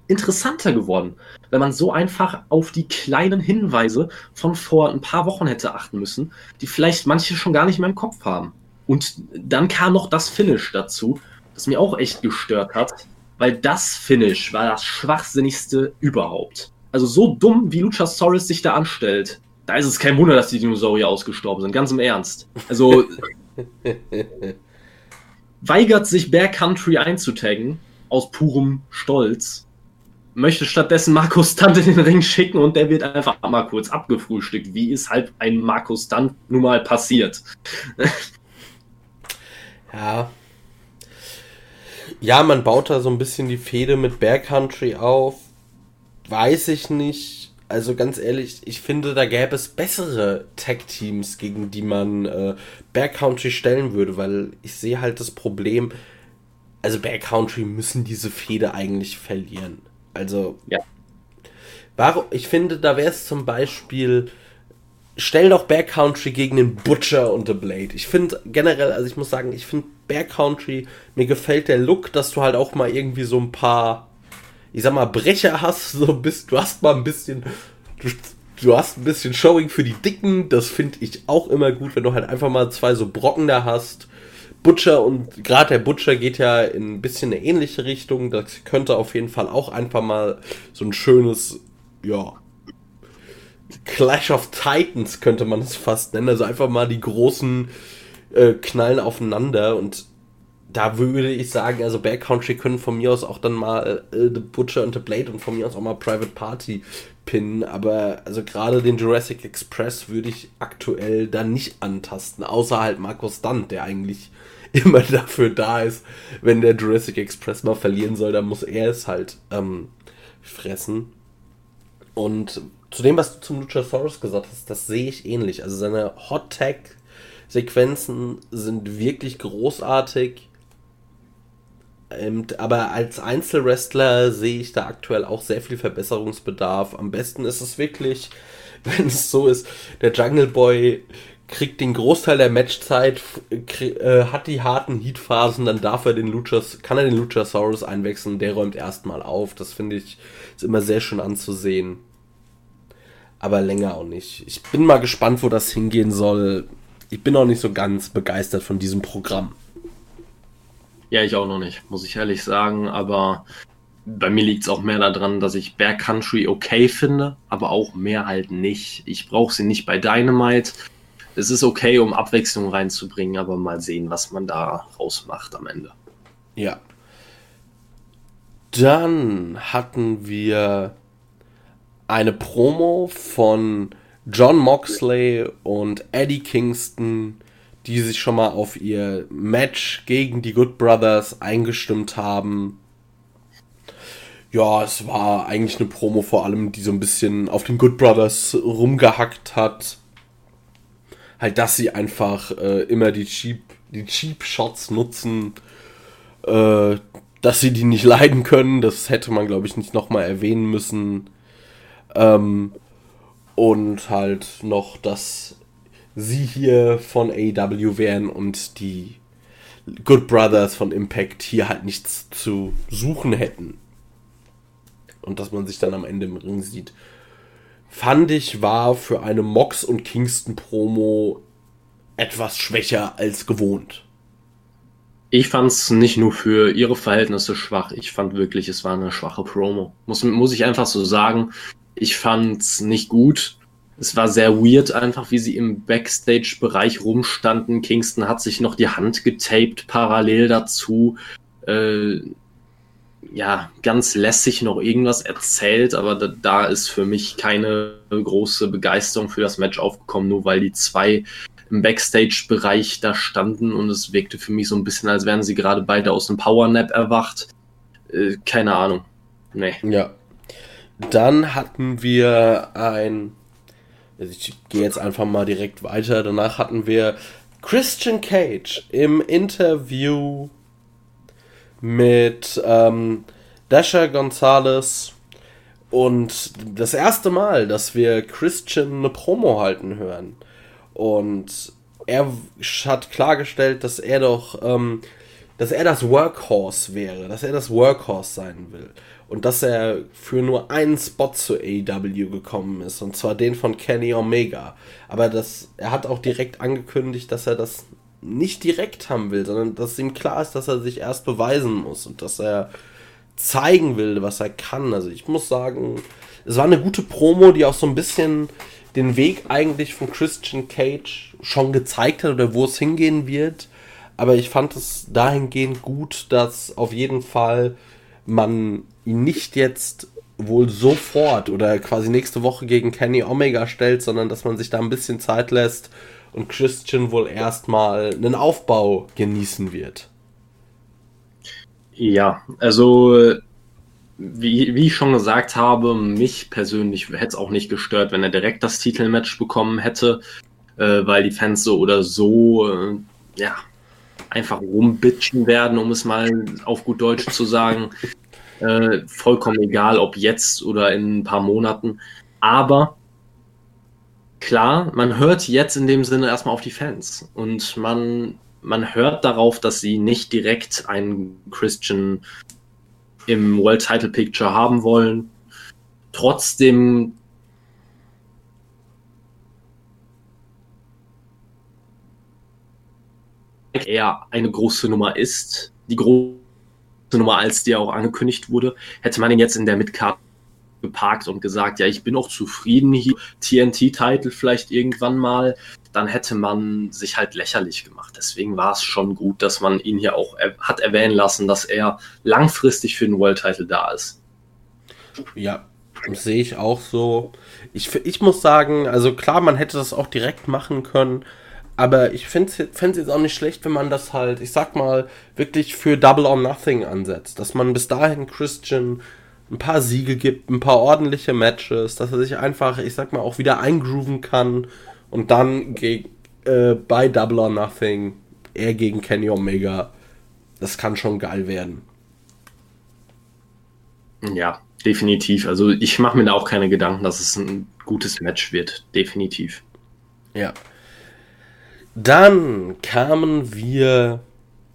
S2: interessanter geworden, wenn man so einfach auf die kleinen Hinweise von vor ein paar Wochen hätte achten müssen, die vielleicht manche schon gar nicht mehr im Kopf haben. Und dann kam noch das Finish dazu, das mir auch echt gestört hat, weil das Finish war das schwachsinnigste überhaupt. Also so dumm, wie Luchasaurus sich da anstellt, da ist es kein Wunder, dass die Dinosaurier ausgestorben sind, ganz im Ernst. Also weigert sich Bear Country einzutaggen aus purem Stolz möchte stattdessen Markus Stunt in den Ring schicken und der wird einfach mal kurz abgefrühstückt, wie es halt ein Markus Stunt nun mal passiert.
S1: ja. Ja, man baut da so ein bisschen die Fehde mit Bear Country auf. Weiß ich nicht. Also ganz ehrlich, ich finde, da gäbe es bessere Tag-Teams, gegen die man äh, Bear Country stellen würde, weil ich sehe halt das Problem, also Bear Country müssen diese Fehde eigentlich verlieren. Also,
S2: ja.
S1: Warum, ich finde, da wäre es zum Beispiel, stell doch Bear Country gegen den Butcher und The Blade. Ich finde generell, also ich muss sagen, ich finde Bear Country, mir gefällt der Look, dass du halt auch mal irgendwie so ein paar, ich sag mal, Brecher hast, so bist, du hast mal ein bisschen, du, du hast ein bisschen Showing für die Dicken, das finde ich auch immer gut, wenn du halt einfach mal zwei so Brocken da hast Butcher und gerade der Butcher geht ja in ein bisschen eine ähnliche Richtung. Das könnte auf jeden Fall auch einfach mal so ein schönes, ja, Clash of Titans könnte man es fast nennen. Also einfach mal die großen äh, knallen aufeinander und da würde ich sagen, also Bear Country können von mir aus auch dann mal äh, The Butcher und The Blade und von mir aus auch mal Private Party pinnen, aber also gerade den Jurassic Express würde ich aktuell da nicht antasten, außer halt Markus Dunn, der eigentlich immer dafür da ist, wenn der Jurassic Express mal verlieren soll, dann muss er es halt ähm, fressen. Und zu dem, was du zum Luchasaurus gesagt hast, das sehe ich ähnlich. Also seine Hot Tag Sequenzen sind wirklich großartig. Aber als Einzelwrestler sehe ich da aktuell auch sehr viel Verbesserungsbedarf. Am besten ist es wirklich, wenn es so ist, der Jungle Boy kriegt den Großteil der Matchzeit, äh, hat die harten Heatphasen, dann darf er den Luchas, kann er den Luchasaurus einwechseln, der räumt erstmal auf. Das finde ich ist immer sehr schön anzusehen. Aber länger auch nicht. Ich bin mal gespannt, wo das hingehen soll. Ich bin auch nicht so ganz begeistert von diesem Programm.
S2: Ja, ich auch noch nicht, muss ich ehrlich sagen. Aber bei mir liegt es auch mehr daran, dass ich Bear Country okay finde, aber auch mehr halt nicht. Ich brauche sie nicht bei Dynamite es ist okay, um Abwechslung reinzubringen, aber mal sehen, was man da rausmacht am Ende.
S1: Ja. Dann hatten wir eine Promo von John Moxley und Eddie Kingston, die sich schon mal auf ihr Match gegen die Good Brothers eingestimmt haben. Ja, es war eigentlich eine Promo vor allem, die so ein bisschen auf den Good Brothers rumgehackt hat halt, dass sie einfach äh, immer die Cheap, die Cheap Shots nutzen, äh, dass sie die nicht leiden können. Das hätte man, glaube ich, nicht nochmal erwähnen müssen. Ähm, und halt noch, dass sie hier von AEW wären und die Good Brothers von Impact hier halt nichts zu suchen hätten. Und dass man sich dann am Ende im Ring sieht fand ich, war für eine Mox und Kingston Promo etwas schwächer als gewohnt.
S2: Ich fand es nicht nur für ihre Verhältnisse schwach, ich fand wirklich, es war eine schwache Promo. Muss, muss ich einfach so sagen. Ich fand es nicht gut. Es war sehr weird, einfach wie sie im Backstage-Bereich rumstanden. Kingston hat sich noch die Hand getaped parallel dazu. Äh, ja, ganz lässig noch irgendwas erzählt, aber da, da, ist für mich keine große Begeisterung für das Match aufgekommen, nur weil die zwei im Backstage-Bereich da standen und es wirkte für mich so ein bisschen, als wären sie gerade beide aus dem Powernap erwacht. Äh, keine Ahnung.
S1: Nee. Ja. Dann hatten wir ein. Also ich gehe jetzt einfach mal direkt weiter. Danach hatten wir Christian Cage im Interview mit ähm, Dasha Gonzalez und das erste Mal, dass wir Christian eine Promo halten hören. Und er hat klargestellt, dass er doch, ähm, dass er das Workhorse wäre, dass er das Workhorse sein will. Und dass er für nur einen Spot zu AEW gekommen ist, und zwar den von Kenny Omega. Aber das, er hat auch direkt angekündigt, dass er das nicht direkt haben will, sondern dass ihm klar ist, dass er sich erst beweisen muss und dass er zeigen will, was er kann. Also ich muss sagen, es war eine gute Promo, die auch so ein bisschen den Weg eigentlich von Christian Cage schon gezeigt hat oder wo es hingehen wird. Aber ich fand es dahingehend gut, dass auf jeden Fall man ihn nicht jetzt wohl sofort oder quasi nächste Woche gegen Kenny Omega stellt, sondern dass man sich da ein bisschen Zeit lässt und Christian wohl erstmal einen Aufbau genießen wird.
S2: Ja, also wie, wie ich schon gesagt habe, mich persönlich hätte es auch nicht gestört, wenn er direkt das Titelmatch bekommen hätte, äh, weil die Fans so oder so äh, ja einfach rumbitchen werden, um es mal auf gut Deutsch zu sagen. Äh, vollkommen egal, ob jetzt oder in ein paar Monaten. Aber klar, man hört jetzt in dem Sinne erstmal auf die Fans und man, man hört darauf, dass sie nicht direkt einen Christian im World Title Picture haben wollen. Trotzdem er eine große Nummer ist, die große Nummer, als die auch angekündigt wurde, hätte man ihn jetzt in der Midcard geparkt und gesagt, ja, ich bin auch zufrieden hier, TNT-Title vielleicht irgendwann mal, dann hätte man sich halt lächerlich gemacht. Deswegen war es schon gut, dass man ihn hier auch er hat erwähnen lassen, dass er langfristig für den World-Title da ist.
S1: Ja, sehe ich auch so. Ich, ich muss sagen, also klar, man hätte das auch direkt machen können, aber ich fände es jetzt auch nicht schlecht, wenn man das halt, ich sag mal, wirklich für Double or Nothing ansetzt. Dass man bis dahin Christian ein paar Siege gibt, ein paar ordentliche Matches, dass er sich einfach, ich sag mal, auch wieder eingrooven kann und dann gegen, äh, bei Double or Nothing er gegen Kenny Omega. Das kann schon geil werden.
S2: Ja, definitiv. Also ich mache mir da auch keine Gedanken, dass es ein gutes Match wird. Definitiv.
S1: Ja. Dann kamen wir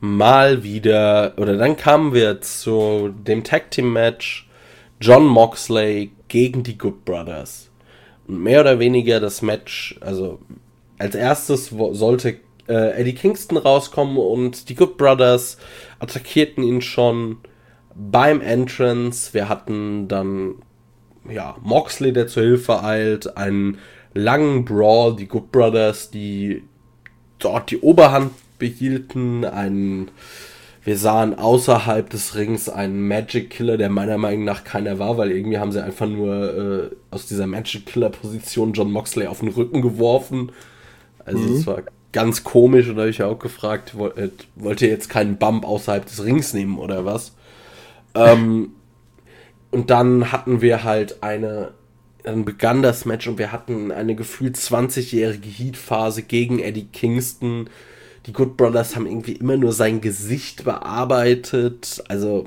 S1: mal wieder, oder dann kamen wir zu dem Tag Team Match John Moxley gegen die Good Brothers. Und mehr oder weniger das Match, also als erstes sollte äh, Eddie Kingston rauskommen und die Good Brothers attackierten ihn schon beim Entrance. Wir hatten dann ja Moxley, der zur Hilfe eilt, einen langen Brawl, die Good Brothers, die dort die Oberhand behielten, einen wir sahen außerhalb des Rings einen Magic Killer, der meiner Meinung nach keiner war, weil irgendwie haben sie einfach nur äh, aus dieser Magic Killer Position John Moxley auf den Rücken geworfen. Also es mhm. war ganz komisch und da habe ich ja auch gefragt, wollt, wollt ihr jetzt keinen Bump außerhalb des Rings nehmen oder was? ähm, und dann hatten wir halt eine, dann begann das Match und wir hatten eine gefühlt 20-jährige Heat-Phase gegen Eddie Kingston. Die Good Brothers haben irgendwie immer nur sein Gesicht bearbeitet. Also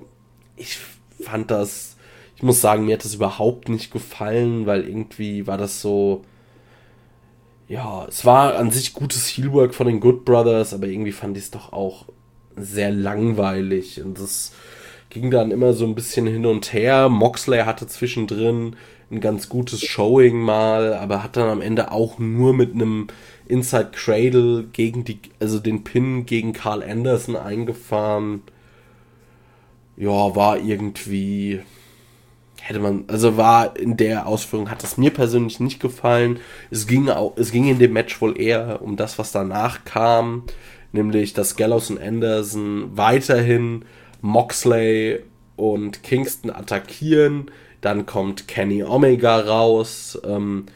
S1: ich fand das, ich muss sagen, mir hat das überhaupt nicht gefallen, weil irgendwie war das so, ja, es war an sich gutes Heelwork von den Good Brothers, aber irgendwie fand ich es doch auch sehr langweilig und das ging dann immer so ein bisschen hin und her. Moxley hatte zwischendrin ein ganz gutes Showing mal, aber hat dann am Ende auch nur mit einem Inside Cradle gegen die, also den Pin gegen Carl Anderson eingefahren. Ja, war irgendwie, hätte man, also war in der Ausführung, hat es mir persönlich nicht gefallen. Es ging auch, es ging in dem Match wohl eher um das, was danach kam, nämlich dass Gallows und Anderson weiterhin Moxley und Kingston attackieren. Dann kommt Kenny Omega raus ähm,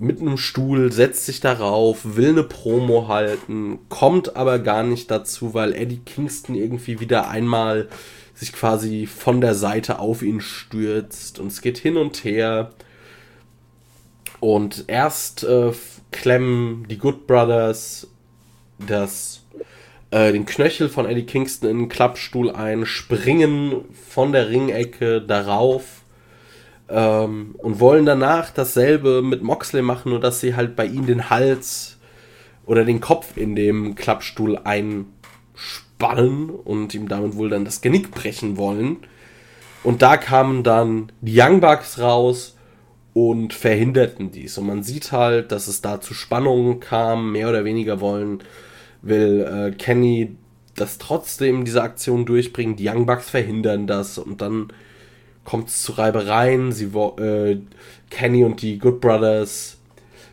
S1: mit einem Stuhl, setzt sich darauf, will eine Promo halten, kommt aber gar nicht dazu, weil Eddie Kingston irgendwie wieder einmal sich quasi von der Seite auf ihn stürzt und es geht hin und her. Und erst äh, klemmen die Good Brothers das äh, den Knöchel von Eddie Kingston in den Klappstuhl ein, springen von der Ringecke darauf ähm, und wollen danach dasselbe mit Moxley machen, nur dass sie halt bei ihm den Hals oder den Kopf in dem Klappstuhl einspannen und ihm damit wohl dann das Genick brechen wollen. Und da kamen dann die Young Bucks raus und verhinderten dies. Und man sieht halt, dass es da zu Spannungen kam, mehr oder weniger wollen will äh, Kenny das trotzdem diese Aktion durchbringen. Die Young Bucks verhindern das und dann kommt es zu Reibereien. Sie, äh, Kenny und die Good Brothers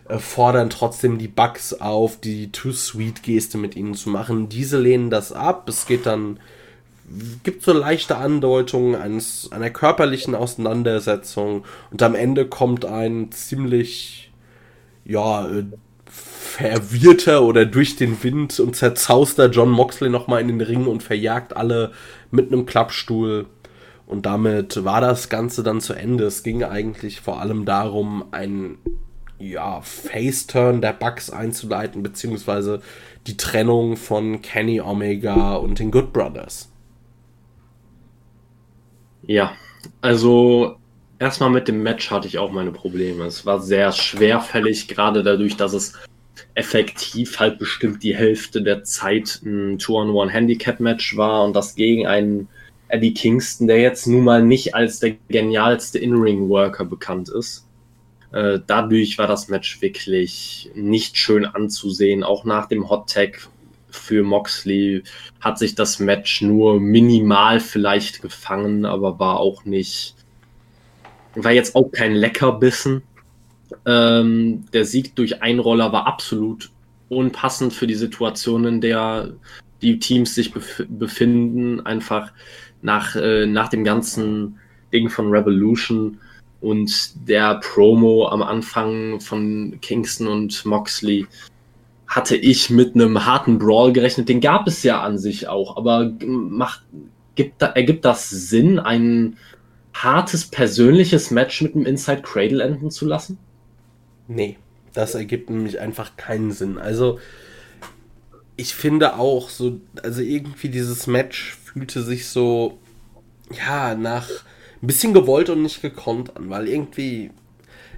S1: äh, fordern trotzdem die Bucks auf, die Too Sweet Geste mit ihnen zu machen. Diese lehnen das ab. Es geht dann gibt so leichte Andeutungen eines, einer körperlichen Auseinandersetzung und am Ende kommt ein ziemlich ja äh, verwirrter oder durch den Wind und zerzauster John Moxley nochmal in den Ring und verjagt alle mit einem Klappstuhl. Und damit war das Ganze dann zu Ende. Es ging eigentlich vor allem darum, einen ja, Face-Turn der Bugs einzuleiten, beziehungsweise die Trennung von Kenny Omega und den Good Brothers.
S2: Ja, also erstmal mit dem Match hatte ich auch meine Probleme. Es war sehr schwerfällig, gerade dadurch, dass es effektiv halt bestimmt die Hälfte der Zeit ein Two-on-One-Handicap-Match war und das gegen einen Eddie Kingston, der jetzt nun mal nicht als der genialste In-Ring-Worker bekannt ist. Äh, dadurch war das Match wirklich nicht schön anzusehen. Auch nach dem Hot Tag für Moxley hat sich das Match nur minimal vielleicht gefangen, aber war auch nicht, war jetzt auch kein Leckerbissen. Ähm, der Sieg durch Einroller war absolut unpassend für die Situation, in der die Teams sich bef befinden. Einfach nach, äh, nach dem ganzen Ding von Revolution und der Promo am Anfang von Kingston und Moxley hatte ich mit einem harten Brawl gerechnet. Den gab es ja an sich auch, aber macht, gibt da, ergibt das Sinn, ein hartes persönliches Match mit einem Inside Cradle enden zu lassen?
S1: Nee, das ergibt nämlich einfach keinen Sinn. Also, ich finde auch so, also irgendwie dieses Match fühlte sich so, ja, nach ein bisschen gewollt und nicht gekonnt an, weil irgendwie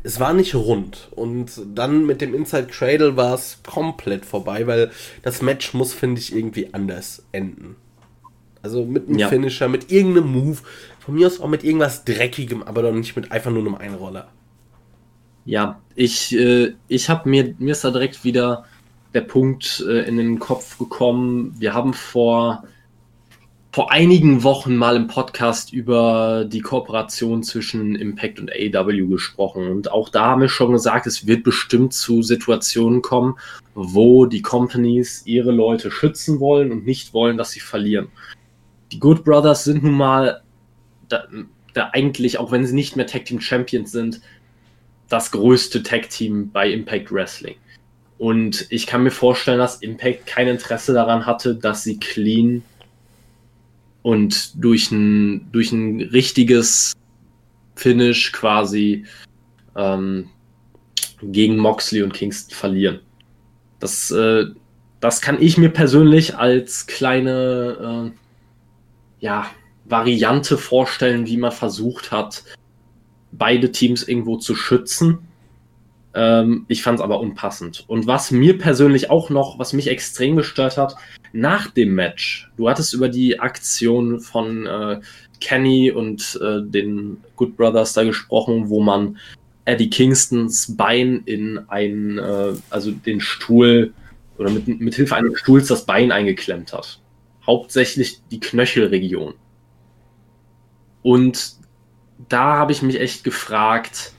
S1: es war nicht rund. Und dann mit dem Inside Cradle war es komplett vorbei, weil das Match muss, finde ich, irgendwie anders enden. Also mit einem ja. Finisher, mit irgendeinem Move. Von mir aus auch mit irgendwas Dreckigem, aber doch nicht mit einfach nur einem Einroller.
S2: Ja, ich, äh, ich habe mir, mir ist da direkt wieder der Punkt äh, in den Kopf gekommen. Wir haben vor vor einigen Wochen mal im Podcast über die Kooperation zwischen Impact und AEW gesprochen. Und auch da haben wir schon gesagt, es wird bestimmt zu Situationen kommen, wo die Companies ihre Leute schützen wollen und nicht wollen, dass sie verlieren. Die Good Brothers sind nun mal da, da eigentlich, auch wenn sie nicht mehr Tag Team Champions sind, das größte Tag Team bei Impact Wrestling. Und ich kann mir vorstellen, dass Impact kein Interesse daran hatte, dass sie clean und durch ein, durch ein richtiges Finish quasi ähm, gegen Moxley und Kingston verlieren. Das, äh, das kann ich mir persönlich als kleine äh, ja, Variante vorstellen, wie man versucht hat, beide Teams irgendwo zu schützen. Ähm, ich fand es aber unpassend. Und was mir persönlich auch noch, was mich extrem gestört hat, nach dem Match, du hattest über die Aktion von äh, Kenny und äh, den Good Brothers da gesprochen, wo man Eddie Kingstons Bein in ein, äh, also den Stuhl oder mit, mit Hilfe eines Stuhls das Bein eingeklemmt hat. Hauptsächlich die Knöchelregion. Und da habe ich mich echt gefragt,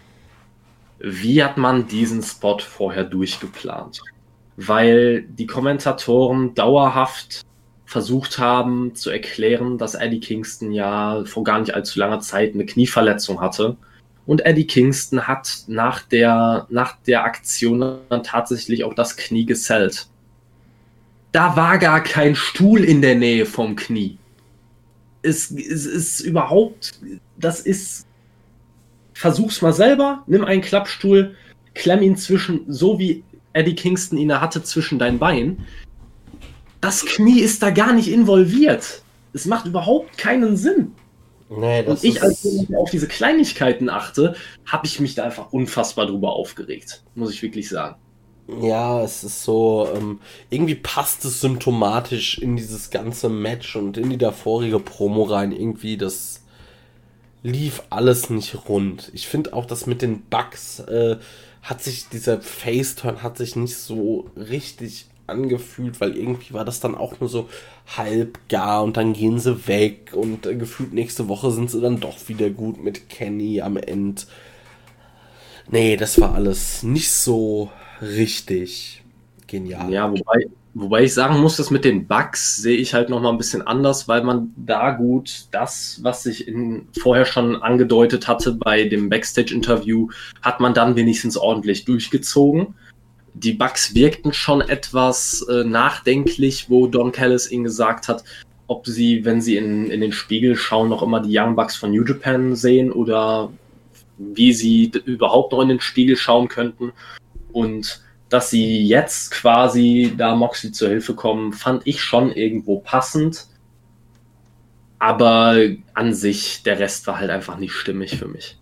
S2: wie hat man diesen Spot vorher durchgeplant? Weil die Kommentatoren dauerhaft versucht haben zu erklären, dass Eddie Kingston ja vor gar nicht allzu langer Zeit eine Knieverletzung hatte. Und Eddie Kingston hat nach der, nach der Aktion dann tatsächlich auch das Knie gesellt. Da war gar kein Stuhl in der Nähe vom Knie. Es, es ist überhaupt, das ist versuch's mal selber, nimm einen Klappstuhl, klemm ihn zwischen, so wie Eddie Kingston ihn hatte, zwischen deinen Beinen. Das Knie ist da gar nicht involviert. Es macht überhaupt keinen Sinn. Nee, und ich, als ich auf diese Kleinigkeiten achte, habe ich mich da einfach unfassbar drüber aufgeregt. Muss ich wirklich sagen.
S1: Ja, es ist so, ähm, irgendwie passt es symptomatisch in dieses ganze Match und in die davorige Promo rein. Irgendwie das lief alles nicht rund. Ich finde auch, dass mit den Bugs äh, hat sich dieser Face-Turn hat sich nicht so richtig angefühlt, weil irgendwie war das dann auch nur so halb gar und dann gehen sie weg und äh, gefühlt nächste Woche sind sie dann doch wieder gut mit Kenny am Ende. Nee, das war alles nicht so richtig genial.
S2: Ja, wobei, Wobei ich sagen muss, dass mit den Bugs sehe ich halt noch mal ein bisschen anders, weil man da gut das, was sich in, vorher schon angedeutet hatte bei dem Backstage-Interview, hat man dann wenigstens ordentlich durchgezogen. Die Bugs wirkten schon etwas äh, nachdenklich, wo Don Callis ihnen gesagt hat, ob sie, wenn sie in, in den Spiegel schauen, noch immer die Young Bucks von New Japan sehen oder wie sie überhaupt noch in den Spiegel schauen könnten. Und dass sie jetzt quasi da Moxley zur Hilfe kommen, fand ich schon irgendwo passend. Aber an sich, der Rest war halt einfach nicht stimmig für mich.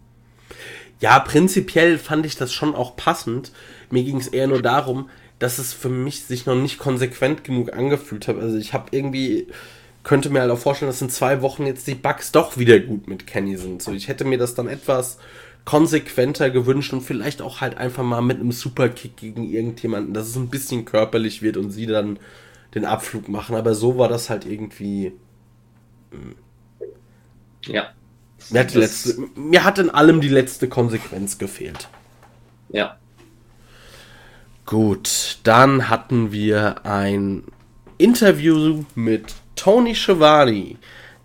S1: Ja, prinzipiell fand ich das schon auch passend. Mir ging es eher nur darum, dass es für mich sich noch nicht konsequent genug angefühlt hat. Also ich habe irgendwie, könnte mir halt auch vorstellen, dass in zwei Wochen jetzt die Bugs doch wieder gut mit Kenny sind. So, ich hätte mir das dann etwas konsequenter gewünscht und vielleicht auch halt einfach mal mit einem Superkick gegen irgendjemanden, dass es ein bisschen körperlich wird und sie dann den Abflug machen. Aber so war das halt irgendwie. Hm. Ja. Mir hat, letzte, mir hat in allem die letzte Konsequenz gefehlt.
S2: Ja.
S1: Gut, dann hatten wir ein Interview mit Tony Schiavone,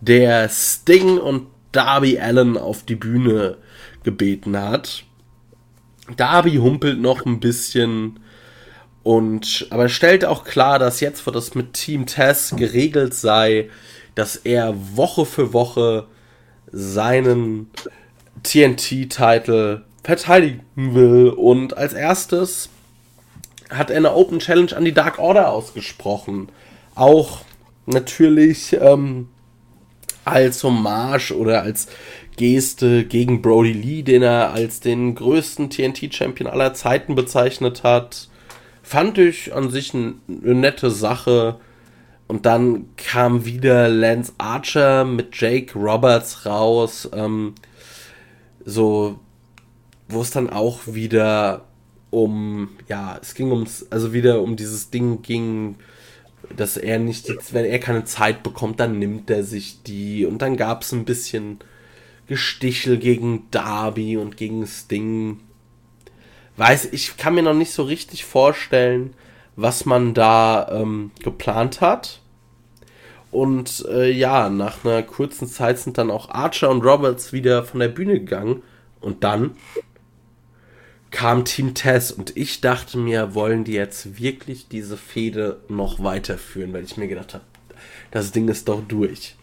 S1: der Sting und Darby Allen auf die Bühne gebeten hat. Darby humpelt noch ein bisschen und aber stellt auch klar, dass jetzt, wo das mit Team Tess geregelt sei, dass er Woche für Woche seinen TNT-Titel verteidigen will. Und als erstes hat er eine Open Challenge an die Dark Order ausgesprochen. Auch natürlich ähm, als Hommage oder als Geste gegen Brody Lee, den er als den größten TNT-Champion aller Zeiten bezeichnet hat. Fand ich an sich eine nette Sache. Und dann kam wieder Lance Archer mit Jake Roberts raus. Ähm, so, wo es dann auch wieder um, ja, es ging ums, also wieder um dieses Ding ging, dass er nicht, wenn er keine Zeit bekommt, dann nimmt er sich die. Und dann gab es ein bisschen Gestichel gegen Darby und gegen Sting. Weiß, ich kann mir noch nicht so richtig vorstellen, was man da ähm, geplant hat. Und äh, ja, nach einer kurzen Zeit sind dann auch Archer und Roberts wieder von der Bühne gegangen. Und dann kam Team Tess und ich dachte mir, wollen die jetzt wirklich diese Fehde noch weiterführen, weil ich mir gedacht habe, das Ding ist doch durch.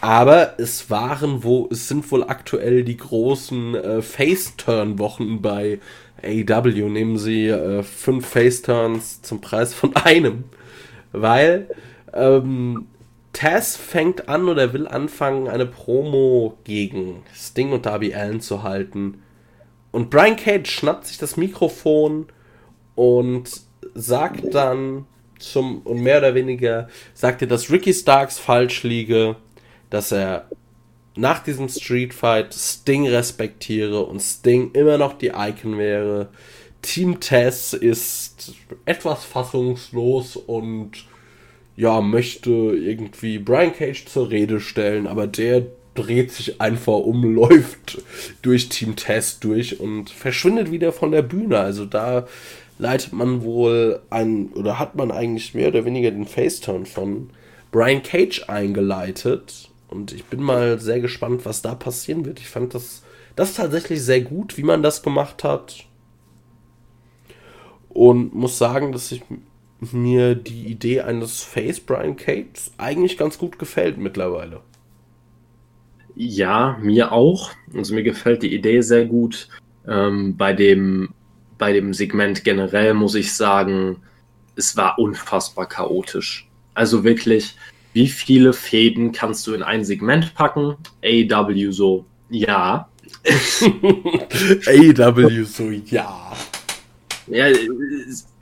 S1: Aber es waren wo, es sind wohl aktuell die großen äh, Face-Turn-Wochen bei AEW. Nehmen sie äh, fünf Face-Turns zum Preis von einem. Weil ähm, Taz fängt an oder will anfangen, eine Promo gegen Sting und Darby Allen zu halten. Und Brian Cage schnappt sich das Mikrofon und sagt dann zum, und mehr oder weniger sagt er, dass Ricky Starks falsch liege, dass er nach diesem Street Fight Sting respektiere und Sting immer noch die Icon wäre. Team Tess ist etwas fassungslos und ja, möchte irgendwie Brian Cage zur Rede stellen, aber der dreht sich einfach um, läuft durch Team Test durch und verschwindet wieder von der Bühne. Also da leitet man wohl ein, oder hat man eigentlich mehr oder weniger den Faceturn von Brian Cage eingeleitet. Und ich bin mal sehr gespannt, was da passieren wird. Ich fand das, das tatsächlich sehr gut, wie man das gemacht hat. Und muss sagen, dass ich mir die Idee eines Face Brian Cage eigentlich ganz gut gefällt mittlerweile.
S2: Ja, mir auch. Also mir gefällt die Idee sehr gut. Ähm, bei, dem, bei dem Segment generell muss ich sagen, es war unfassbar chaotisch. Also wirklich, wie viele Fäden kannst du in ein Segment packen? AW so, ja.
S1: AW so, ja.
S2: Ja,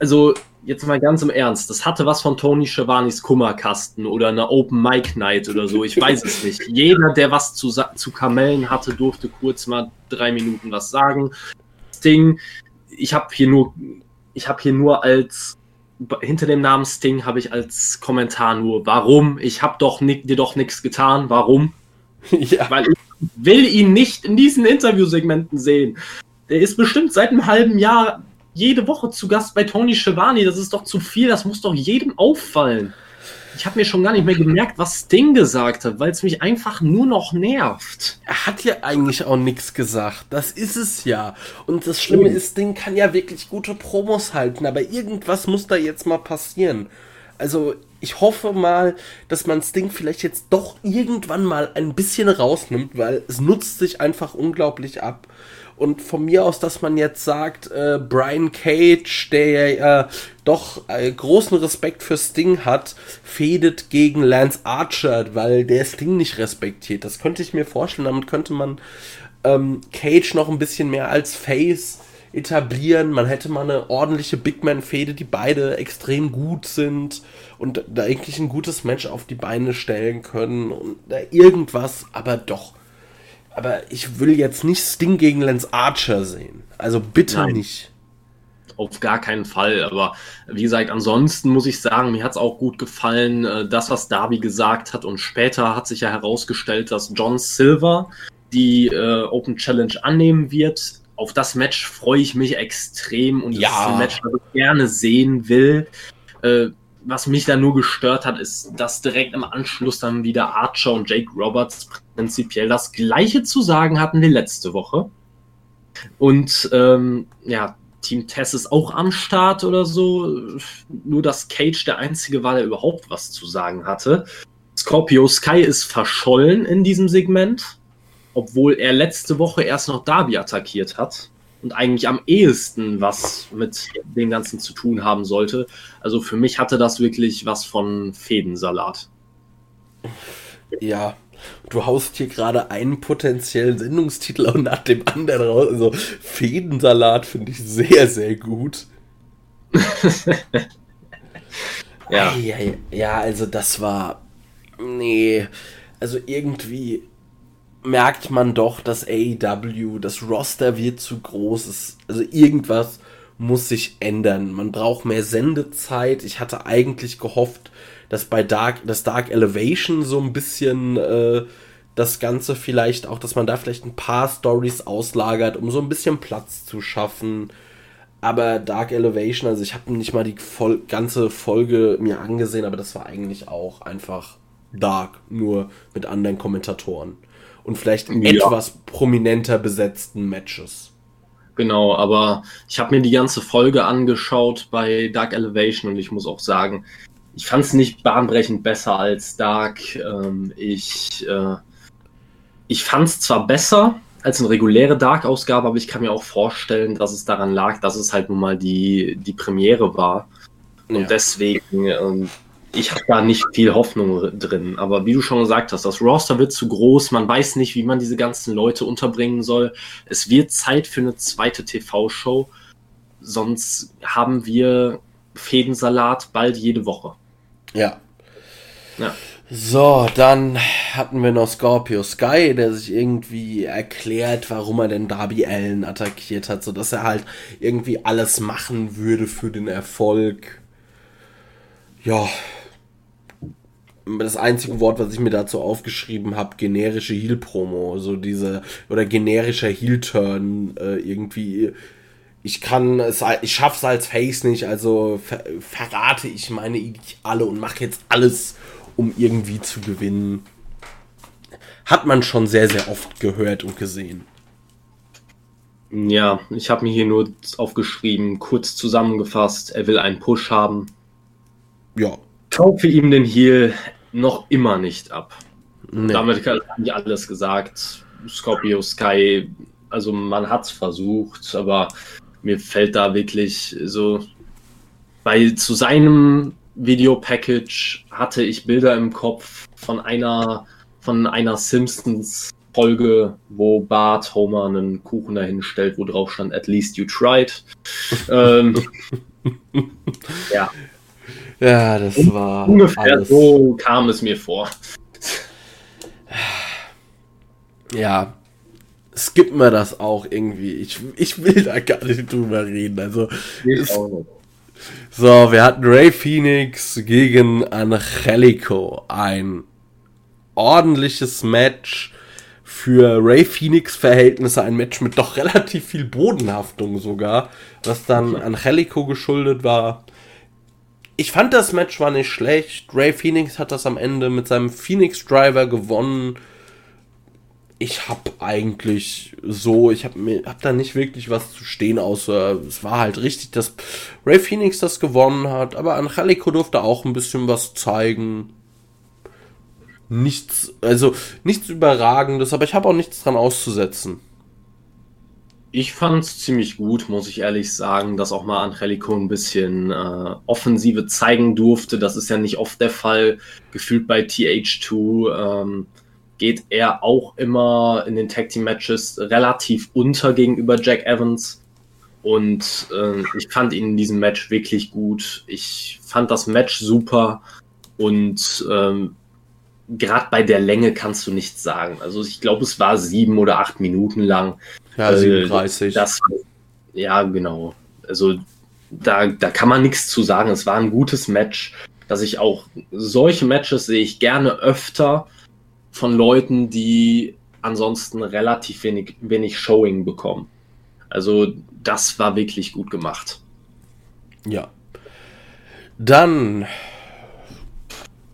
S2: also jetzt mal ganz im Ernst, das hatte was von Tony Schiavonis Kummerkasten oder einer Open Mic Night oder so, ich weiß es nicht. Jeder, der was zu, zu Kamellen hatte, durfte kurz mal drei Minuten was sagen. Sting, ich habe hier nur, ich habe hier nur als hinter dem Namen Sting habe ich als Kommentar nur, warum? Ich habe doch dir doch nichts getan, warum? Ja. Weil ich will ihn nicht in diesen Interviewsegmenten sehen. Der ist bestimmt seit einem halben Jahr jede Woche zu Gast bei Tony Schiavone. Das ist doch zu viel, das muss doch jedem auffallen. Ich habe mir schon gar nicht mehr gemerkt, was Sting gesagt hat, weil es mich einfach nur noch nervt.
S1: Er hat ja eigentlich auch nichts gesagt. Das ist es ja. Und das Schlimme ist, Sting kann ja wirklich gute Promos halten, aber irgendwas muss da jetzt mal passieren. Also, ich hoffe mal, dass man Sting vielleicht jetzt doch irgendwann mal ein bisschen rausnimmt, weil es nutzt sich einfach unglaublich ab. Und von mir aus, dass man jetzt sagt, äh, Brian Cage, der ja äh, doch äh, großen Respekt für Sting hat, fädet gegen Lance Archer, weil der Sting nicht respektiert. Das könnte ich mir vorstellen. Damit könnte man ähm, Cage noch ein bisschen mehr als Face etablieren. Man hätte mal eine ordentliche Big Man-Fehde, die beide extrem gut sind und da eigentlich ein gutes Match auf die Beine stellen können und da irgendwas, aber doch aber ich will jetzt nicht Sting gegen Lance Archer sehen. Also bitte Nein. nicht.
S2: Auf gar keinen Fall. Aber wie gesagt, ansonsten muss ich sagen, mir hat es auch gut gefallen, äh, das, was Darby gesagt hat. Und später hat sich ja herausgestellt, dass John Silver die äh, Open Challenge annehmen wird. Auf das Match freue ich mich extrem und das ja. ist ein Match, das ich gerne sehen will. Äh, was mich da nur gestört hat, ist, dass direkt im Anschluss dann wieder Archer und Jake Roberts prinzipiell das Gleiche zu sagen hatten wie letzte Woche. Und ähm, ja, Team Tess ist auch am Start oder so. Nur dass Cage der Einzige war, der überhaupt was zu sagen hatte. Scorpio Sky ist verschollen in diesem Segment, obwohl er letzte Woche erst noch Darby attackiert hat und eigentlich am ehesten was mit dem Ganzen zu tun haben sollte. Also für mich hatte das wirklich was von Fädensalat.
S1: Ja, Du haust hier gerade einen potenziellen Sendungstitel auch nach dem anderen raus. Also Fädensalat finde ich sehr, sehr gut. ja. ja. Ja, also das war. Nee. Also irgendwie merkt man doch, dass AEW, das Roster wird zu groß. Ist, also irgendwas muss sich ändern. Man braucht mehr Sendezeit. Ich hatte eigentlich gehofft, dass bei Dark, das Dark Elevation so ein bisschen äh, das Ganze vielleicht auch, dass man da vielleicht ein paar Stories auslagert, um so ein bisschen Platz zu schaffen. Aber Dark Elevation, also ich habe nicht mal die voll, ganze Folge mir angesehen, aber das war eigentlich auch einfach Dark, nur mit anderen Kommentatoren. Und vielleicht ja. etwas prominenter besetzten Matches.
S2: Genau, aber ich habe mir die ganze Folge angeschaut bei Dark Elevation und ich muss auch sagen, ich fand es nicht bahnbrechend besser als Dark. Ähm, ich äh, ich fand es zwar besser als eine reguläre Dark-Ausgabe, aber ich kann mir auch vorstellen, dass es daran lag, dass es halt nun mal die, die Premiere war. Und ja. deswegen, ähm, ich habe da nicht viel Hoffnung drin. Aber wie du schon gesagt hast, das Roster wird zu groß. Man weiß nicht, wie man diese ganzen Leute unterbringen soll. Es wird Zeit für eine zweite TV-Show. Sonst haben wir Fädensalat bald jede Woche.
S1: Ja. Ja. So, dann hatten wir noch Scorpio Sky, der sich irgendwie erklärt, warum er denn Darby Allen attackiert hat, sodass er halt irgendwie alles machen würde für den Erfolg. Ja. Das einzige Wort, was ich mir dazu aufgeschrieben habe, generische Heel-Promo, so diese, oder generischer Heel-Turn, äh, irgendwie ich kann es, ich schaff's als Face nicht, also ver verrate ich meine alle und mache jetzt alles, um irgendwie zu gewinnen. Hat man schon sehr, sehr oft gehört und gesehen.
S2: Ja, ich habe mir hier nur aufgeschrieben, kurz zusammengefasst, er will einen Push haben. Ja. Kaufe ihm den Heal noch immer nicht ab. Nee. Damit habe ich alles gesagt. Scorpio Sky, also man hat es versucht, aber mir fällt da wirklich so, weil zu seinem Videopackage hatte ich Bilder im Kopf von einer, von einer Simpsons Folge, wo Bart Homer einen Kuchen dahin stellt, wo drauf stand, at least you tried. ähm,
S1: ja. Ja, das Und war.
S2: Ungefähr alles. so kam es mir vor.
S1: Ja, skippen wir das auch irgendwie. Ich, ich will da gar nicht drüber reden. Also, es, so, wir hatten Ray Phoenix gegen Angelico. Ein ordentliches Match für Ray Phoenix Verhältnisse. Ein Match mit doch relativ viel Bodenhaftung sogar, was dann Angelico geschuldet war. Ich fand das Match war nicht schlecht. Ray Phoenix hat das am Ende mit seinem Phoenix Driver gewonnen ich habe eigentlich so, ich habe mir hab da nicht wirklich was zu stehen, außer es war halt richtig, dass Ray Phoenix das gewonnen hat, aber Angelico durfte auch ein bisschen was zeigen. Nichts, also nichts Überragendes, aber ich habe auch nichts dran auszusetzen.
S2: Ich fand es ziemlich gut, muss ich ehrlich sagen, dass auch mal Angelico ein bisschen äh, Offensive zeigen durfte. Das ist ja nicht oft der Fall, gefühlt bei TH2. Ähm, geht er auch immer in den Tag Team Matches relativ unter gegenüber Jack Evans. Und äh, ich fand ihn in diesem Match wirklich gut. Ich fand das Match super. Und ähm, gerade bei der Länge kannst du nichts sagen. Also ich glaube, es war sieben oder acht Minuten lang.
S1: Ja, 37.
S2: Äh, das, ja, genau. Also da, da kann man nichts zu sagen. Es war ein gutes Match, dass ich auch solche Matches sehe ich gerne öfter von Leuten, die ansonsten relativ wenig, wenig Showing bekommen. Also das war wirklich gut gemacht.
S1: Ja. Dann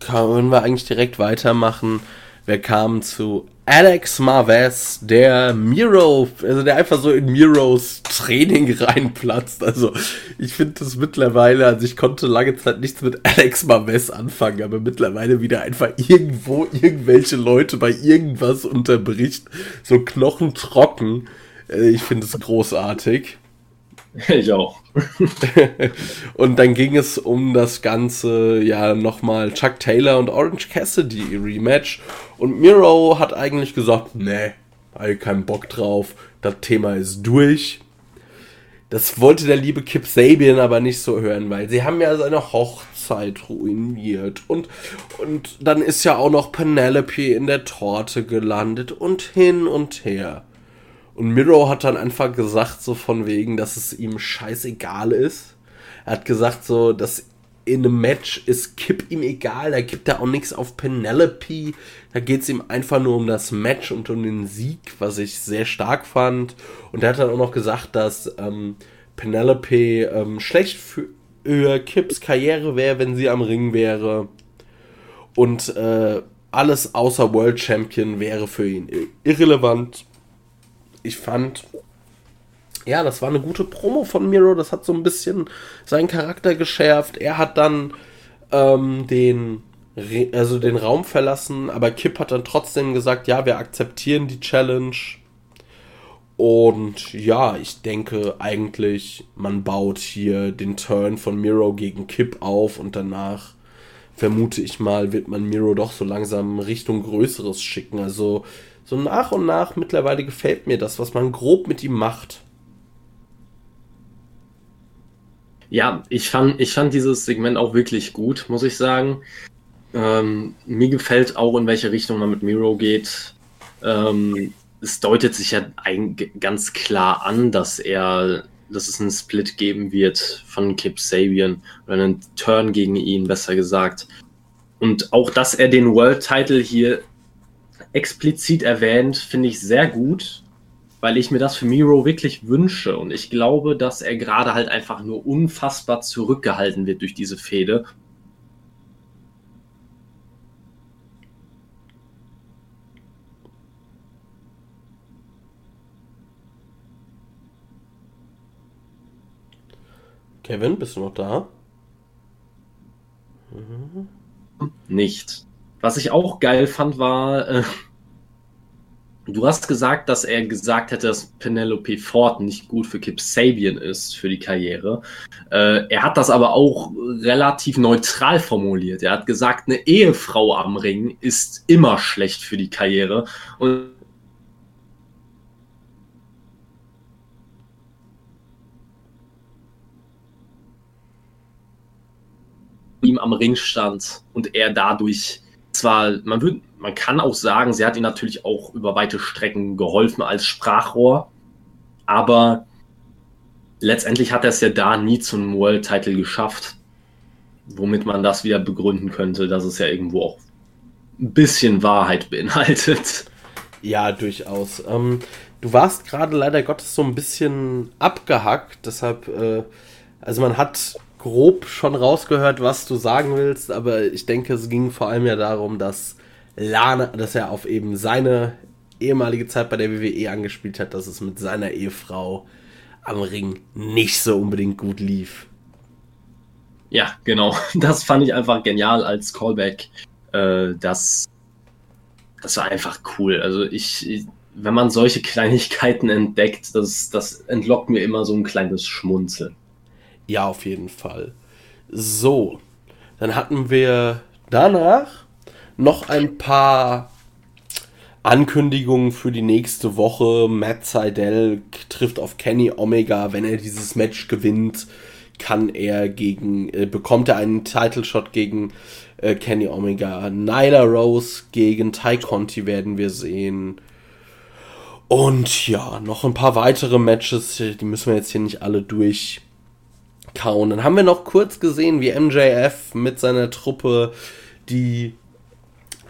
S1: können wir eigentlich direkt weitermachen. Wir kamen zu Alex Marvez, der Miro, also der einfach so in Miros Training reinplatzt. Also ich finde das mittlerweile, also ich konnte lange Zeit nichts mit Alex Marvez anfangen, aber mittlerweile wieder einfach irgendwo irgendwelche Leute bei irgendwas unterbricht, so knochentrocken. Äh, ich finde es großartig.
S2: Ich auch.
S1: und dann ging es um das Ganze, ja, nochmal Chuck Taylor und Orange Cassidy Rematch. Und Miro hat eigentlich gesagt, nee, habe keinen Bock drauf, das Thema ist durch. Das wollte der liebe Kip Sabian aber nicht so hören, weil sie haben ja seine Hochzeit ruiniert. Und, und dann ist ja auch noch Penelope in der Torte gelandet und hin und her. Und Miro hat dann einfach gesagt, so von wegen, dass es ihm scheißegal ist. Er hat gesagt, so, dass in einem Match ist Kip ihm egal, da gibt er auch nichts auf Penelope. Da geht es ihm einfach nur um das Match und um den Sieg, was ich sehr stark fand. Und er hat dann auch noch gesagt, dass ähm, Penelope ähm, schlecht für, für Kips Karriere wäre, wenn sie am Ring wäre. Und äh, alles außer World Champion wäre für ihn irrelevant ich fand, ja, das war eine gute Promo von Miro. Das hat so ein bisschen seinen Charakter geschärft. Er hat dann ähm, den, also den Raum verlassen, aber Kip hat dann trotzdem gesagt, ja, wir akzeptieren die Challenge. Und ja, ich denke eigentlich, man baut hier den Turn von Miro gegen Kip auf und danach vermute ich mal, wird man Miro doch so langsam Richtung Größeres schicken. Also so nach und nach mittlerweile gefällt mir das, was man grob mit ihm macht.
S2: Ja, ich fand, ich fand dieses Segment auch wirklich gut, muss ich sagen. Ähm, mir gefällt auch, in welche Richtung man mit Miro geht. Ähm, es deutet sich ja ein, ganz klar an, dass er, dass es einen Split geben wird von Kip Sabian oder einen Turn gegen ihn, besser gesagt. Und auch, dass er den World Title hier explizit erwähnt, finde ich sehr gut, weil ich mir das für Miro wirklich wünsche. Und ich glaube, dass er gerade halt einfach nur unfassbar zurückgehalten wird durch diese Fehde.
S1: Kevin, bist du noch da?
S2: Mhm. Nicht. Was ich auch geil fand, war, äh, du hast gesagt, dass er gesagt hätte, dass Penelope Ford nicht gut für Kip Sabian ist für die Karriere. Äh, er hat das aber auch relativ neutral formuliert. Er hat gesagt, eine Ehefrau am Ring ist immer schlecht für die Karriere. Und ihm am Ring stand und er dadurch zwar, man würde, man kann auch sagen, sie hat ihm natürlich auch über weite Strecken geholfen als Sprachrohr, aber letztendlich hat er es ja da nie zum World Title geschafft, womit man das wieder begründen könnte, dass es ja irgendwo auch ein bisschen Wahrheit beinhaltet.
S1: Ja, durchaus. Ähm, du warst gerade leider Gottes so ein bisschen abgehackt, deshalb, äh, also man hat grob schon rausgehört, was du sagen willst, aber ich denke, es ging vor allem ja darum, dass Lana, dass er auf eben seine ehemalige Zeit bei der WWE angespielt hat, dass es mit seiner Ehefrau am Ring nicht so unbedingt gut lief.
S2: Ja, genau. Das fand ich einfach genial als Callback. Äh, das, das war einfach cool. Also ich, wenn man solche Kleinigkeiten entdeckt, das, das entlockt mir immer so ein kleines Schmunzeln.
S1: Ja, auf jeden Fall. So, dann hatten wir danach noch ein paar Ankündigungen für die nächste Woche. Matt Seidel trifft auf Kenny Omega. Wenn er dieses Match gewinnt, kann er gegen, äh, bekommt er einen Title Shot gegen äh, Kenny Omega. Nyla Rose gegen Ty Conti werden wir sehen. Und ja, noch ein paar weitere Matches, die müssen wir jetzt hier nicht alle durch kauen. Dann haben wir noch kurz gesehen, wie MJF mit seiner Truppe die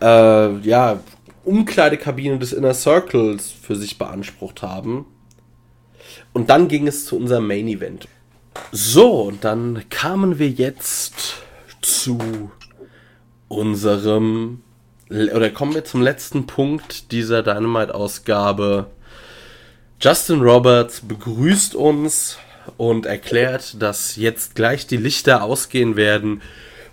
S1: äh, ja, Umkleidekabine des Inner Circles für sich beansprucht haben. Und dann ging es zu unserem Main Event. So, und dann kamen wir jetzt zu unserem oder kommen wir zum letzten Punkt dieser Dynamite-Ausgabe. Justin Roberts begrüßt uns und erklärt, dass jetzt gleich die Lichter ausgehen werden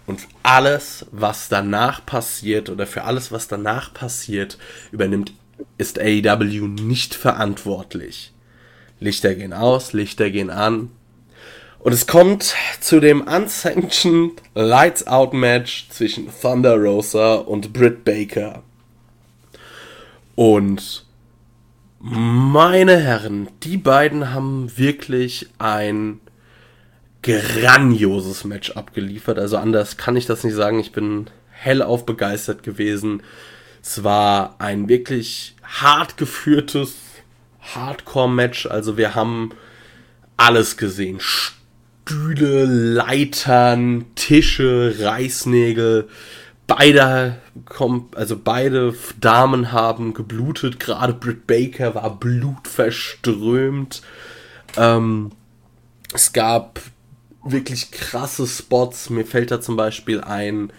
S1: und alles, was danach passiert oder für alles, was danach passiert, übernimmt, ist AEW nicht verantwortlich. Lichter gehen aus, Lichter gehen an, Und es kommt zu dem unsanctioned Lights Out Match zwischen Thunder Rosa und Britt Baker. Und meine Herren, die beiden haben wirklich ein grandioses Match abgeliefert. Also anders kann ich das nicht sagen. Ich bin hellauf begeistert gewesen. Es war ein wirklich hart geführtes Hardcore-Match. Also wir haben alles gesehen. Stühle, Leitern, Tische, Reißnägel. Beide, also beide Damen haben geblutet. Gerade Britt Baker war blutverströmt. Ähm, es gab wirklich krasse Spots. Mir fällt da zum Beispiel ein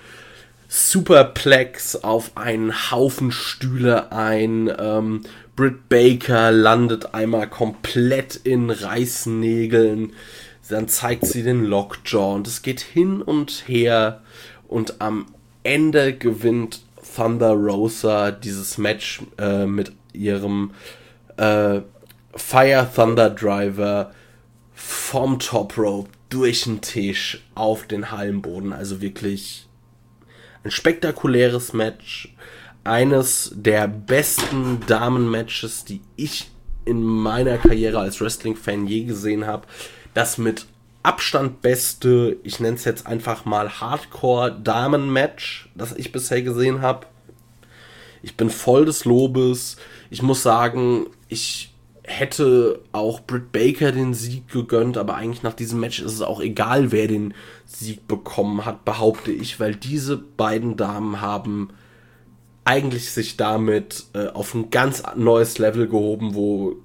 S1: Superplex auf einen Haufen Stühle ein. Ähm, Britt Baker landet einmal komplett in Reißnägeln. Dann zeigt sie den Lockjaw und es geht hin und her. Und am Ende gewinnt Thunder Rosa dieses Match äh, mit ihrem äh, Fire Thunder Driver vom Top Rope durch den Tisch auf den Hallenboden. Also wirklich ein spektakuläres Match. Eines der besten Damen-Matches, die ich in meiner Karriere als Wrestling-Fan je gesehen habe. Das mit Abstand beste, ich nenne es jetzt einfach mal Hardcore-Damen-Match, das ich bisher gesehen habe. Ich bin voll des Lobes. Ich muss sagen, ich hätte auch Britt Baker den Sieg gegönnt, aber eigentlich nach diesem Match ist es auch egal, wer den Sieg bekommen hat, behaupte ich, weil diese beiden Damen haben eigentlich sich damit äh, auf ein ganz neues Level gehoben, wo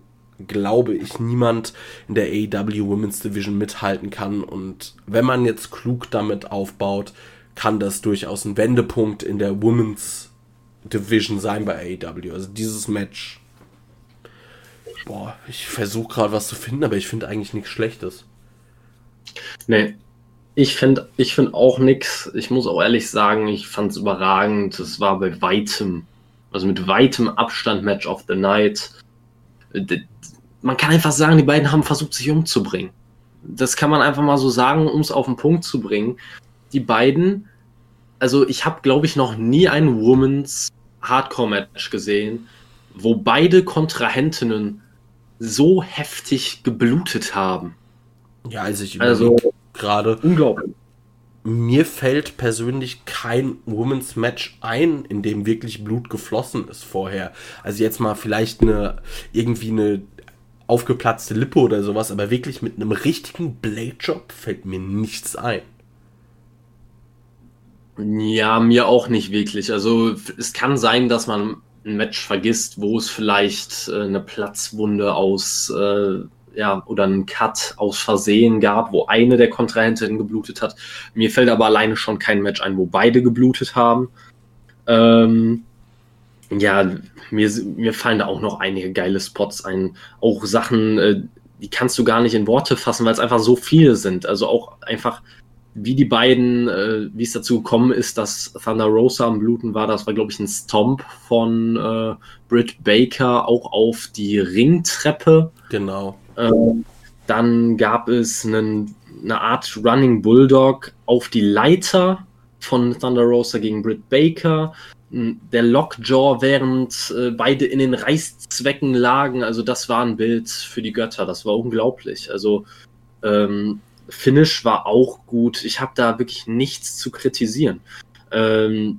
S1: glaube ich niemand in der AEW Women's Division mithalten kann und wenn man jetzt klug damit aufbaut, kann das durchaus ein Wendepunkt in der Women's Division sein bei AEW. Also dieses Match Boah, ich versuche gerade was zu finden, aber ich finde eigentlich nichts Schlechtes.
S2: Nee, ich finde ich find auch nichts. Ich muss auch ehrlich sagen, ich fand es überragend. Es war bei weitem, also mit weitem Abstand Match of the Night. Man kann einfach sagen, die beiden haben versucht, sich umzubringen. Das kann man einfach mal so sagen, um es auf den Punkt zu bringen. Die beiden, also ich habe, glaube ich, noch nie ein Women's Hardcore-Match gesehen, wo beide Kontrahentinnen so heftig geblutet haben.
S1: Ja, also ich also gerade
S2: unglaublich.
S1: Mir fällt persönlich kein Women's Match ein, in dem wirklich Blut geflossen ist vorher. Also jetzt mal vielleicht eine irgendwie eine aufgeplatzte Lippe oder sowas, aber wirklich mit einem richtigen Blade Job fällt mir nichts ein.
S2: Ja, mir auch nicht wirklich. Also es kann sein, dass man ein Match vergisst, wo es vielleicht äh, eine Platzwunde aus, äh, ja, oder einen Cut aus Versehen gab, wo eine der Kontrahentinnen geblutet hat. Mir fällt aber alleine schon kein Match ein, wo beide geblutet haben. Ähm, ja, mir, mir fallen da auch noch einige geile Spots ein. Auch Sachen, äh, die kannst du gar nicht in Worte fassen, weil es einfach so viele sind. Also auch einfach wie die beiden, äh, wie es dazu gekommen ist, dass Thunder Rosa am Bluten war, das war, glaube ich, ein Stomp von äh, Britt Baker auch auf die Ringtreppe.
S1: Genau.
S2: Äh, dann gab es einen, eine Art Running Bulldog auf die Leiter von Thunder Rosa gegen Britt Baker. Der Lockjaw, während äh, beide in den Reißzwecken lagen. Also, das war ein Bild für die Götter. Das war unglaublich. Also, ähm, Finish war auch gut. Ich habe da wirklich nichts zu kritisieren. Ähm,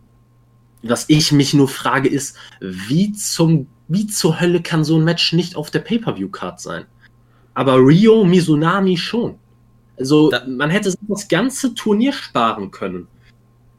S2: was ich mich nur frage, ist, wie zum, wie zur Hölle kann so ein Match nicht auf der Pay-Per-View-Card sein? Aber Rio Mizunami schon. Also, da man hätte das ganze Turnier sparen können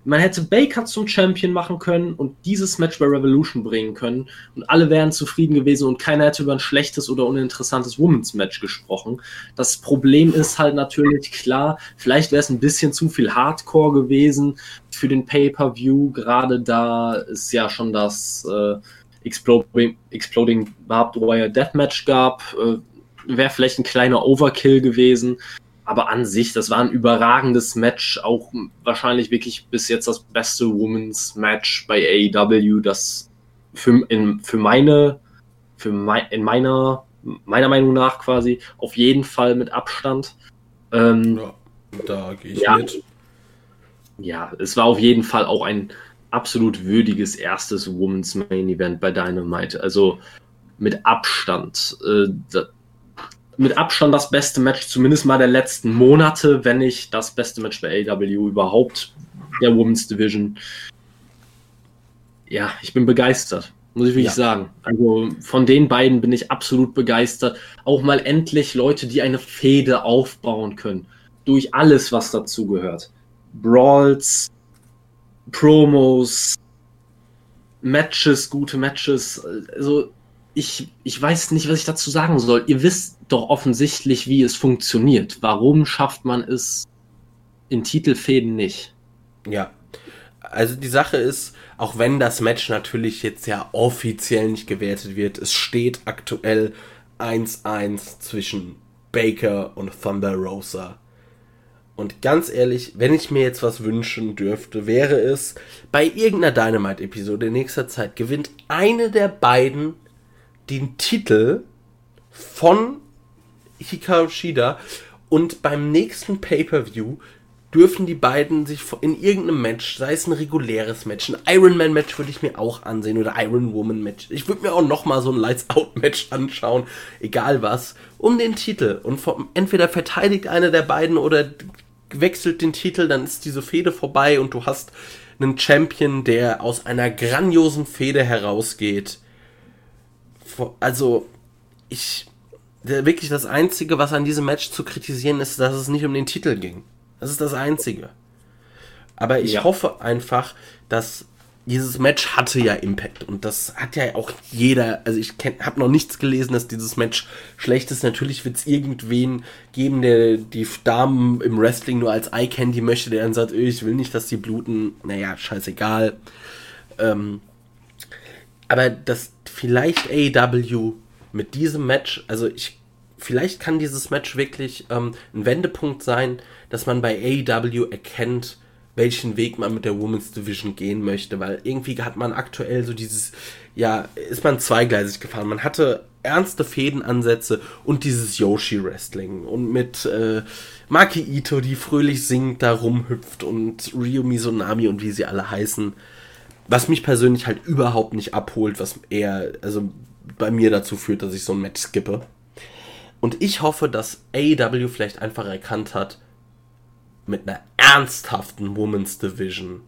S2: man hätte Baker zum Champion machen können und dieses Match bei Revolution bringen können und alle wären zufrieden gewesen und keiner hätte über ein schlechtes oder uninteressantes Women's Match gesprochen. Das Problem ist halt natürlich klar, vielleicht wäre es ein bisschen zu viel Hardcore gewesen für den Pay-per-View, gerade da es ja schon das äh, Exploding, Exploding Barbed Wire Deathmatch gab, äh, wäre vielleicht ein kleiner Overkill gewesen. Aber an sich, das war ein überragendes Match, auch wahrscheinlich wirklich bis jetzt das beste Women's Match bei AEW, das für, in, für meine, für mein, in meiner, meiner Meinung nach quasi auf jeden Fall mit Abstand. Ähm,
S1: Ja, da gehe ich
S2: Ja.
S1: mit.
S2: ja, es war auf jeden Fall auch ein absolut würdiges erstes Women's Main Event bei Dynamite. Also mit Abstand. Äh, mit Abstand das beste Match, zumindest mal der letzten Monate, wenn nicht das beste Match bei AW überhaupt der Women's Division. Ja, ich bin begeistert, muss ich wirklich
S1: Ja.
S2: sagen. Also von den beiden bin ich absolut begeistert. Auch mal endlich Leute, die eine Fehde aufbauen können. Durch alles, was dazugehört. Brawls, Promos, Matches, gute Matches. Also ich, ich weiß nicht, was ich dazu sagen soll. Ihr wisst doch offensichtlich, wie es funktioniert. Warum schafft man es in Titelfäden nicht?
S1: Ja. Also die Sache ist, auch wenn das Match natürlich jetzt ja offiziell nicht gewertet wird, es steht aktuell 1-1 zwischen Baker und Thunder Rosa. Und ganz ehrlich, wenn ich mir jetzt was wünschen dürfte, wäre es, bei irgendeiner Dynamite-Episode in nächster Zeit gewinnt eine der beiden den Titel von Hikaru Shida und beim nächsten Pay-Per-View dürfen die beiden sich in irgendeinem Match, sei es ein reguläres Match, ein Iron Man Match würde ich mir auch ansehen oder Iron Woman Match. Ich würde mir auch noch mal so ein Lights Out Match anschauen, egal was, um den Titel und vom, entweder verteidigt einer der beiden oder wechselt den Titel, dann ist diese Fehde vorbei und du hast einen Champion, der aus einer grandiosen Fehde herausgeht. Also, ich wirklich das Einzige, was an diesem Match zu kritisieren ist, dass es nicht um den Titel ging. Das ist das Einzige. Aber ich
S2: Ja.
S1: hoffe einfach, dass dieses Match hatte ja Impact und das hat ja auch jeder, also ich habe noch nichts gelesen, dass dieses Match schlecht ist. Natürlich wird es irgendwen geben, der die Damen im Wrestling nur als Eye Candy möchte, der dann sagt, "Öh, ich will nicht, dass die bluten. Naja, scheißegal. Ähm, aber dass vielleicht AEW mit diesem Match, also ich, vielleicht kann dieses Match wirklich ähm, ein Wendepunkt sein, dass man bei AEW erkennt, welchen Weg man mit der Women's Division gehen möchte, weil irgendwie hat man aktuell so dieses, ja, ist man zweigleisig gefahren. Man hatte ernste Fädenansätze und dieses Yoshi-Wrestling und mit äh, Maki Ito, die fröhlich singt, da rumhüpft und Ryo Mizunami und wie sie alle heißen was mich persönlich halt überhaupt nicht abholt, was eher, also bei mir dazu führt, dass ich so ein Match skippe. Und ich hoffe, dass AEW vielleicht einfach erkannt hat, mit einer ernsthaften Women's Division,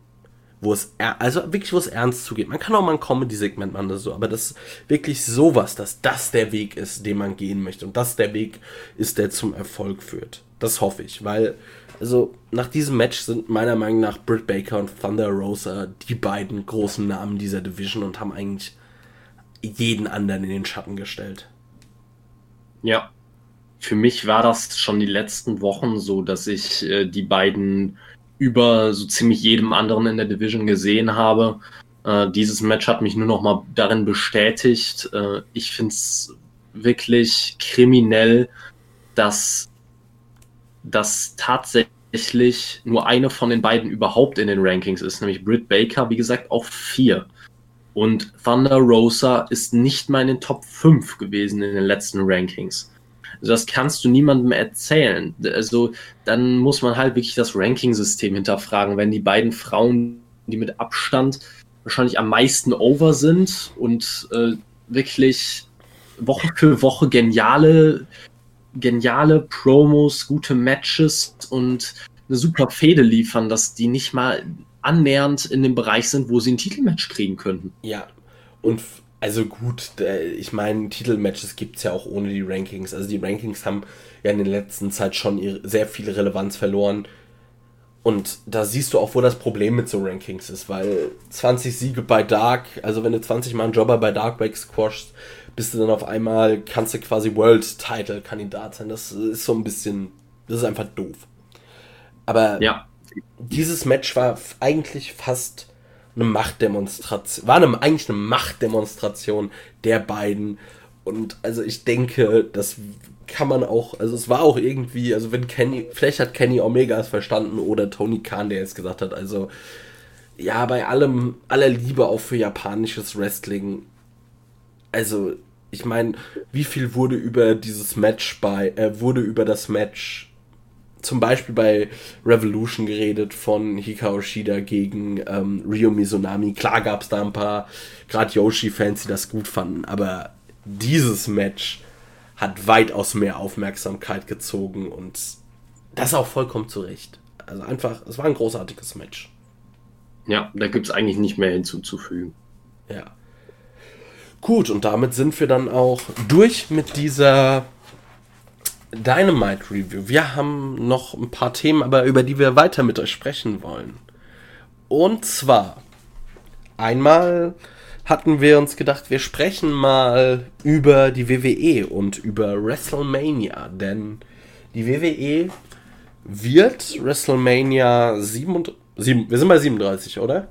S1: wo es, also wirklich, wo es ernst zugeht. Man kann auch mal ein Comedy-Segment machen oder so, aber das ist wirklich sowas, dass das der Weg ist, den man gehen möchte und das der Weg ist, der zum Erfolg führt. Das hoffe ich, weil, also nach diesem Match sind meiner Meinung nach Britt Baker und Thunder Rosa die beiden großen Namen dieser Division und haben eigentlich jeden anderen in den Schatten gestellt.
S2: Ja. Für mich war das schon die letzten Wochen so, dass ich äh, die beiden über so ziemlich jedem anderen in der Division gesehen habe. Äh, dieses Match hat mich nur noch mal darin bestätigt. Äh, ich finde es wirklich kriminell, dass, dass tatsächlich nur eine von den beiden überhaupt in den Rankings ist, nämlich Britt Baker, wie gesagt, auf vier. Und Thunder Rosa ist nicht mal in den Top 5 gewesen in den letzten Rankings. Also das kannst du niemandem erzählen. Also dann muss man halt wirklich das Ranking-System hinterfragen, wenn die beiden Frauen, die mit Abstand wahrscheinlich am meisten over sind und äh, wirklich Woche für Woche geniale, geniale Promos, gute Matches und eine super Fehde liefern, dass die nicht mal annähernd in dem Bereich sind, wo sie ein Titelmatch kriegen könnten.
S1: Ja, und also gut, ich meine, Titelmatches gibt es ja auch ohne die Rankings. Also die Rankings haben ja in der letzten Zeit schon ihre, sehr viel Relevanz verloren. Und da siehst du auch, wo das Problem mit so Rankings ist, weil 20 Siege bei Dark, also wenn du 20 Mal einen Jobber bei Dark wegsquashst, bist du dann auf einmal, kannst du quasi World-Title-Kandidat sein. Das ist so ein bisschen, das ist einfach doof. Aber
S2: Ja,
S1: dieses Match war eigentlich fast eine Machtdemonstration, war eine, eigentlich eine Machtdemonstration der beiden. Und also ich denke, das kann man auch, also es war auch irgendwie, also wenn Kenny, vielleicht hat Kenny Omega es verstanden oder Tony Khan, der jetzt gesagt hat, also ja, bei allem, aller Liebe auch für japanisches Wrestling, also ich meine, wie viel wurde über dieses Match bei, äh, wurde über das Match zum Beispiel bei Revolution geredet von Hikaru Shida gegen ähm, Ryo Mizunami. Klar gab es da ein paar, gerade Yoshi-Fans, die das gut fanden, aber dieses Match hat weitaus mehr Aufmerksamkeit gezogen und das auch vollkommen zu Recht. Also einfach, es war ein großartiges Match.
S2: Ja, da gibt es eigentlich nicht mehr hinzuzufügen.
S1: Ja. Gut, und damit sind wir dann auch durch mit dieser Dynamite Review. Wir haben noch ein paar Themen, aber über die wir weiter mit euch sprechen wollen. Und zwar einmal hatten wir uns gedacht, wir sprechen mal über die WWE und über WrestleMania, denn die WWE wird WrestleMania 37, wir sind bei 37, oder?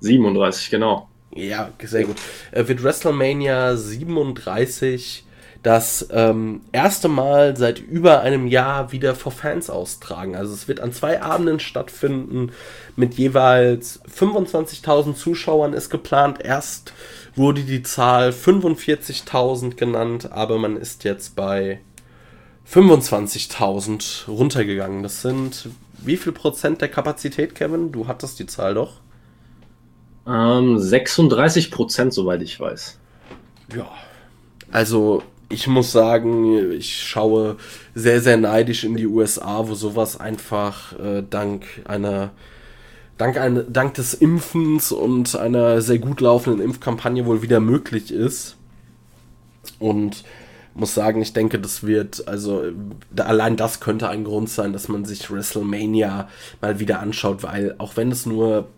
S2: 37, genau.
S1: Ja, sehr gut. Äh, wird WrestleMania 37 das ähm, erste Mal seit über einem Jahr wieder vor Fans austragen. Also es wird an zwei Abenden stattfinden mit jeweils 25.000 Zuschauern ist geplant. Erst wurde die Zahl 45.000 genannt, aber man ist jetzt bei 25.000 runtergegangen. Das sind wie viel Prozent der Kapazität, Kevin? Du hattest die Zahl doch.
S2: Ähm, 36 Prozent, soweit ich weiß.
S1: Ja, also ich muss sagen, ich schaue sehr, sehr neidisch in die USA, wo sowas einfach äh, dank einer dank, ein, dank des Impfens und einer sehr gut laufenden Impfkampagne wohl wieder möglich ist. Und muss sagen, ich denke, das wird, also da, allein das könnte ein Grund sein, dass man sich WrestleMania mal wieder anschaut, weil auch wenn es nur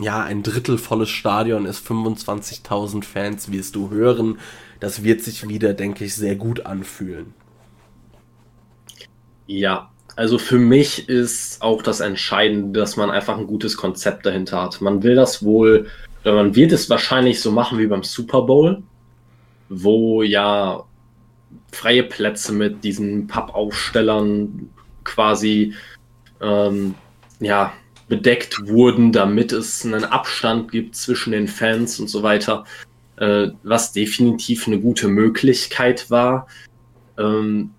S1: ja ein Drittel volles Stadion ist, 25.000 Fans wirst du hören, das wird sich wieder, denke ich, sehr gut anfühlen.
S2: Ja, also für mich ist auch das Entscheidende, dass man einfach ein gutes Konzept dahinter hat. Man will das wohl, man wird es wahrscheinlich so machen wie beim Super Bowl, wo ja freie Plätze mit diesen Pappaufstellern quasi ähm, ja, bedeckt wurden, damit es einen Abstand gibt zwischen den Fans und so weiter äh, was definitiv eine gute Möglichkeit war. Ähm,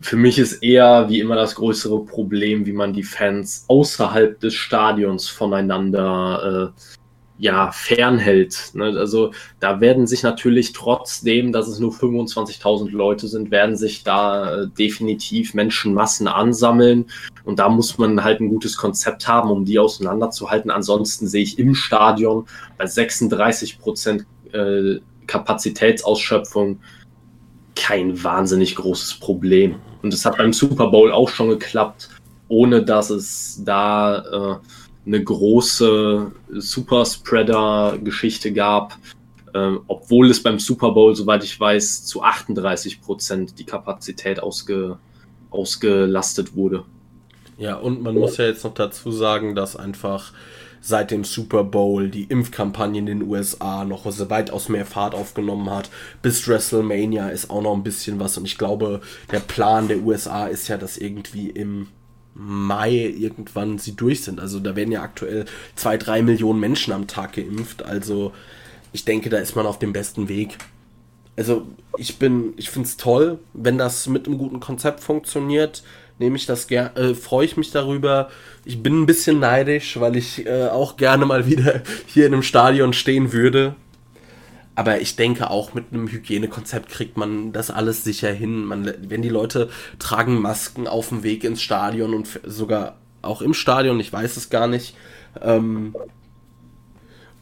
S2: für mich ist eher wie immer das größere Problem, wie man die Fans außerhalb des Stadions voneinander äh, ja, fernhält. Ne? Also da werden sich natürlich trotzdem, dass es nur 25.000 Leute sind, werden sich da äh, definitiv Menschenmassen ansammeln. Und da muss man halt ein gutes Konzept haben, um die auseinanderzuhalten. Ansonsten sehe ich im Stadion bei 36 Prozent äh, Kapazitätsausschöpfung kein wahnsinnig großes Problem. Und es hat beim Super Bowl auch schon geklappt, ohne dass es da äh, eine große Superspreader-Geschichte gab, äh, obwohl es beim Super Bowl, soweit ich weiß, zu 38 Prozent die Kapazität ausge, ausgelastet wurde.
S1: Ja, und man muss ja jetzt noch dazu sagen, dass einfach seit dem Super Bowl die Impfkampagne in den USA noch weitaus mehr Fahrt aufgenommen hat. Bis WrestleMania ist auch noch ein bisschen was und ich glaube, der Plan der USA ist ja, dass irgendwie im Mai irgendwann sie durch sind. Also da werden ja aktuell zwei, drei Millionen Menschen am Tag geimpft. Also ich denke, da ist man auf dem besten Weg. Also ich bin, ich finde es toll, wenn das mit einem guten Konzept funktioniert nehme ich das gerne, äh, freue ich mich darüber. Ich bin ein bisschen neidisch, weil ich äh, auch gerne mal wieder hier in einem Stadion stehen würde. Aber ich denke auch mit einem Hygienekonzept kriegt man das alles sicher hin. Man, wenn die Leute tragen Masken auf dem Weg ins Stadion und sogar auch im Stadion, ich weiß es gar nicht. Ähm,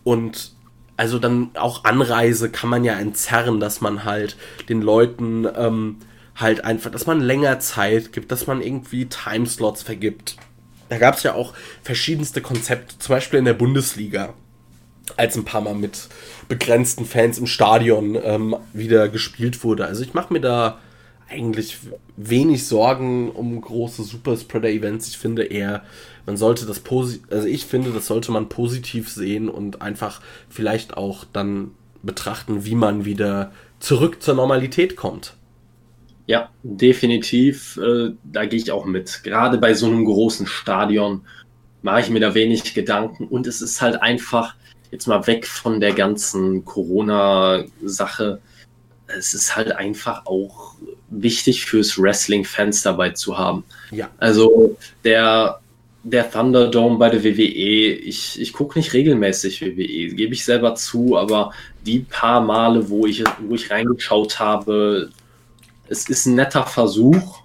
S1: und also dann auch Anreise kann man ja entzerren, dass man halt den Leuten ähm, halt einfach, dass man länger Zeit gibt, dass man irgendwie Timeslots vergibt. Da gab es ja auch verschiedenste Konzepte, zum Beispiel in der Bundesliga, als ein paar Mal mit begrenzten Fans im Stadion ähm, wieder gespielt wurde. Also ich mache mir da eigentlich wenig Sorgen um große Superspreader-Events. Ich finde eher, man sollte das positiv, also ich finde, das sollte man positiv sehen und einfach vielleicht auch dann betrachten, wie man wieder zurück zur Normalität kommt.
S2: Ja, definitiv. Äh, da gehe ich auch mit. Gerade bei so einem großen Stadion mache ich mir da wenig Gedanken. Und es ist halt einfach, jetzt mal weg von der ganzen Corona-Sache, es ist halt einfach auch wichtig fürs Wrestling-Fans dabei zu haben. Ja. Also der, der Thunderdome bei der WWE, ich, ich gucke nicht regelmäßig WWE, gebe ich selber zu, aber die paar Male, wo ich, wo ich reingeschaut habe, es ist ein netter Versuch.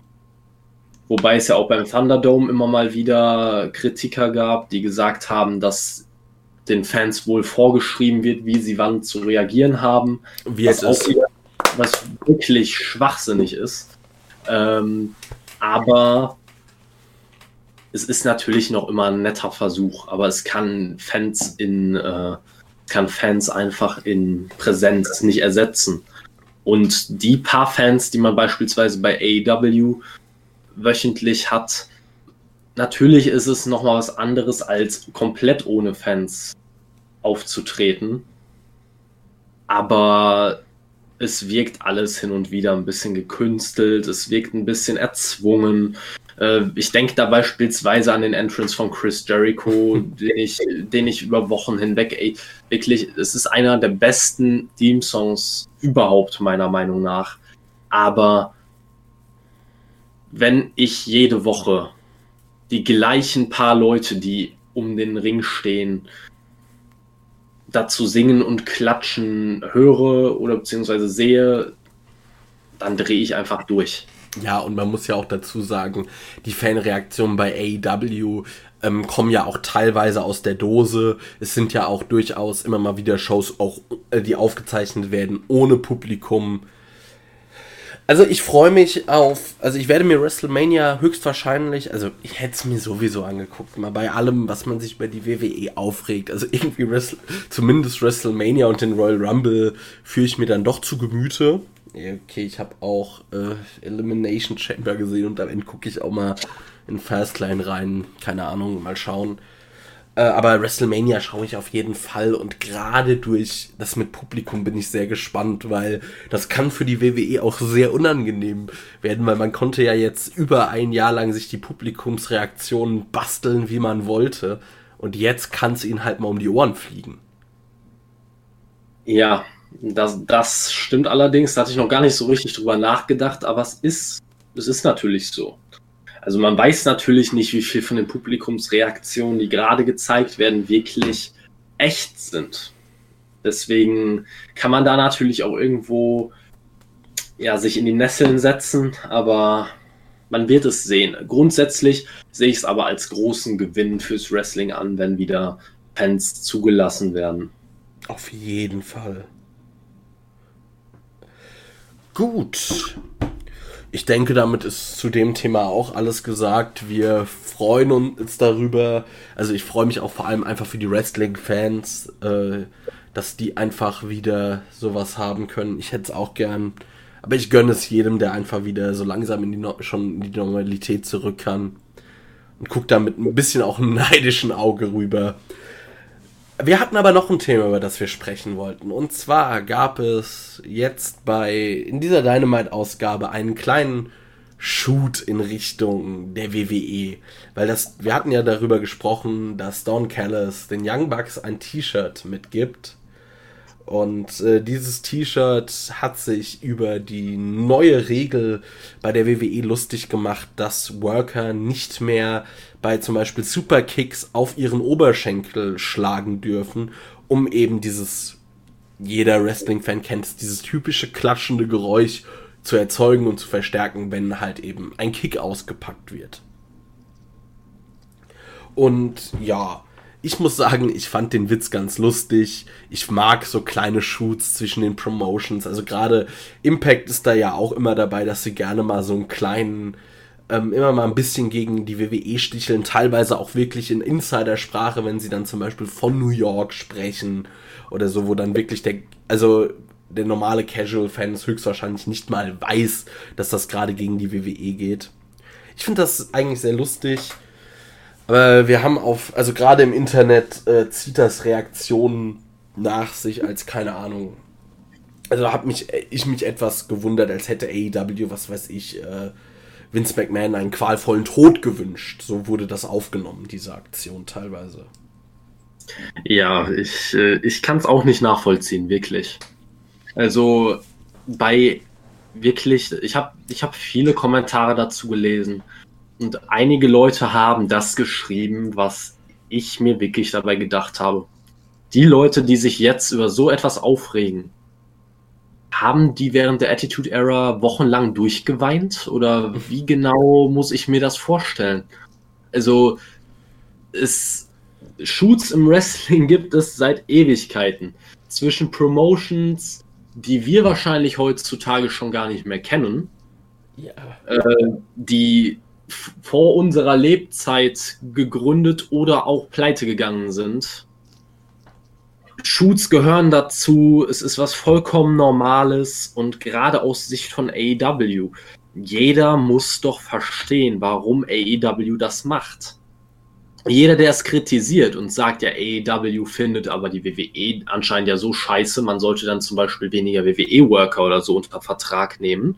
S2: Wobei es ja auch beim Thunderdome immer mal wieder Kritiker gab, die gesagt haben, dass den Fans wohl vorgeschrieben wird, wie sie wann zu reagieren haben. Wie was, auch wieder, was wirklich schwachsinnig ist. Ähm, aber es ist natürlich noch immer ein netter Versuch, aber es kann Fans in äh, kann Fans einfach in Präsenz nicht ersetzen. Und die paar Fans, die man beispielsweise bei AEW wöchentlich hat, natürlich ist es nochmal was anderes, als komplett ohne Fans aufzutreten. Aber es wirkt alles hin und wieder ein bisschen gekünstelt, es wirkt ein bisschen erzwungen. Äh, ich denke da beispielsweise an den Entrance von Chris Jericho, den ich, den ich über Wochen hinweg, ey, wirklich, es ist einer der besten Theme-Songs überhaupt, meiner Meinung nach. Aber wenn ich jede Woche die gleichen paar Leute, die um den Ring stehen, dazu singen und klatschen höre oder beziehungsweise sehe, dann drehe ich einfach durch.
S1: Ja, und man muss ja auch dazu sagen, die Fanreaktionen bei AEW ähm, kommen ja auch teilweise aus der Dose. Es sind ja auch durchaus immer mal wieder Shows, auch äh, die aufgezeichnet werden ohne Publikum. Also ich freue mich auf, also ich werde mir WrestleMania höchstwahrscheinlich, also ich hätte es mir sowieso angeguckt, mal bei allem, was man sich bei die WWE aufregt. Also irgendwie Wrestle, zumindest WrestleMania und den Royal Rumble führe ich mir dann doch zu Gemüte. Okay, ich habe auch äh, Elimination Chamber gesehen und am Ende gucke ich auch mal in Fastlane rein. Keine Ahnung, mal schauen. Äh, aber WrestleMania schaue ich auf jeden Fall und gerade durch das mit Publikum bin ich sehr gespannt, weil das kann für die WWE auch sehr unangenehm werden, weil man konnte ja jetzt über ein Jahr lang sich die Publikumsreaktionen basteln, wie man wollte. Und jetzt kann es ihnen halt mal um die Ohren fliegen.
S2: Ja, das, das stimmt allerdings. Da hatte ich noch gar nicht so richtig drüber nachgedacht, aber es ist, es ist natürlich so. Also man weiß natürlich nicht, wie viel von den Publikumsreaktionen, die gerade gezeigt werden, wirklich echt sind. Deswegen kann man da natürlich auch irgendwo ja, sich in die Nesseln setzen, aber man wird es sehen. Grundsätzlich sehe ich es aber als großen Gewinn fürs Wrestling an, wenn wieder Fans zugelassen werden.
S1: Auf jeden Fall. Gut. Ich denke, damit ist zu dem Thema auch alles gesagt. Wir freuen uns darüber. Also ich freue mich auch vor allem einfach für die Wrestling-Fans, äh, dass die einfach wieder sowas haben können. Ich hätte es auch gern. Aber ich gönne es jedem, der einfach wieder so langsam in die no schon in die Normalität zurück kann. Und guckt da mit ein bisschen auch einem neidischen Auge rüber. Wir hatten aber noch ein Thema, über das wir sprechen wollten. Und zwar gab es jetzt bei, in dieser Dynamite-Ausgabe einen kleinen Shoot in Richtung der WWE. Weil das, wir hatten ja darüber gesprochen, dass Don Callis den Young Bucks ein T-Shirt mitgibt. Und äh, dieses T-Shirt hat sich über die neue Regel bei der WWE lustig gemacht, dass Worker nicht mehr bei zum Beispiel Superkicks auf ihren Oberschenkel schlagen dürfen, um eben dieses, jeder Wrestling-Fan kennt dieses typische klatschende Geräusch zu erzeugen und zu verstärken, wenn halt eben ein Kick ausgepackt wird. Und ja, ich muss sagen, ich fand den Witz ganz lustig. Ich mag so kleine Shoots zwischen den Promotions. Also gerade Impact ist da ja auch immer dabei, dass sie gerne mal so einen kleinen, ähm, immer mal ein bisschen gegen die WWE sticheln. Teilweise auch wirklich in Insidersprache, wenn sie dann zum Beispiel von New York sprechen oder so, wo dann wirklich der, also der normale Casual-Fan höchstwahrscheinlich nicht mal weiß, dass das gerade gegen die WWE geht. Ich finde das eigentlich sehr lustig. Aber wir haben auf, also gerade im Internet äh, zieht das Reaktionen nach sich als keine Ahnung. Also habe mich ich mich etwas gewundert, als hätte AEW, was weiß ich, äh, Vince McMahon einen qualvollen Tod gewünscht. So wurde das aufgenommen, diese Aktion teilweise.
S2: Ja, ich, äh, ich kann es auch nicht nachvollziehen, wirklich. Also bei wirklich, ich habe ich hab viele Kommentare dazu gelesen und einige Leute haben das geschrieben, was ich mir wirklich dabei gedacht habe. Die Leute, die sich jetzt über so etwas aufregen, haben die während der Attitude Era wochenlang durchgeweint? Oder wie genau muss ich mir das vorstellen? Also, es Shoots im Wrestling gibt es seit Ewigkeiten. Zwischen Promotions, die wir wahrscheinlich heutzutage schon gar nicht mehr kennen, ja. äh, die vor unserer Lebzeit gegründet oder auch pleite gegangen sind. Shoots gehören dazu, es ist was vollkommen Normales und gerade aus Sicht von AEW, jeder muss doch verstehen, warum AEW das macht jeder, der es kritisiert und sagt, ja, AEW findet aber die WWE anscheinend ja so scheiße, man sollte dann zum Beispiel weniger WWE-Worker oder so unter Vertrag nehmen,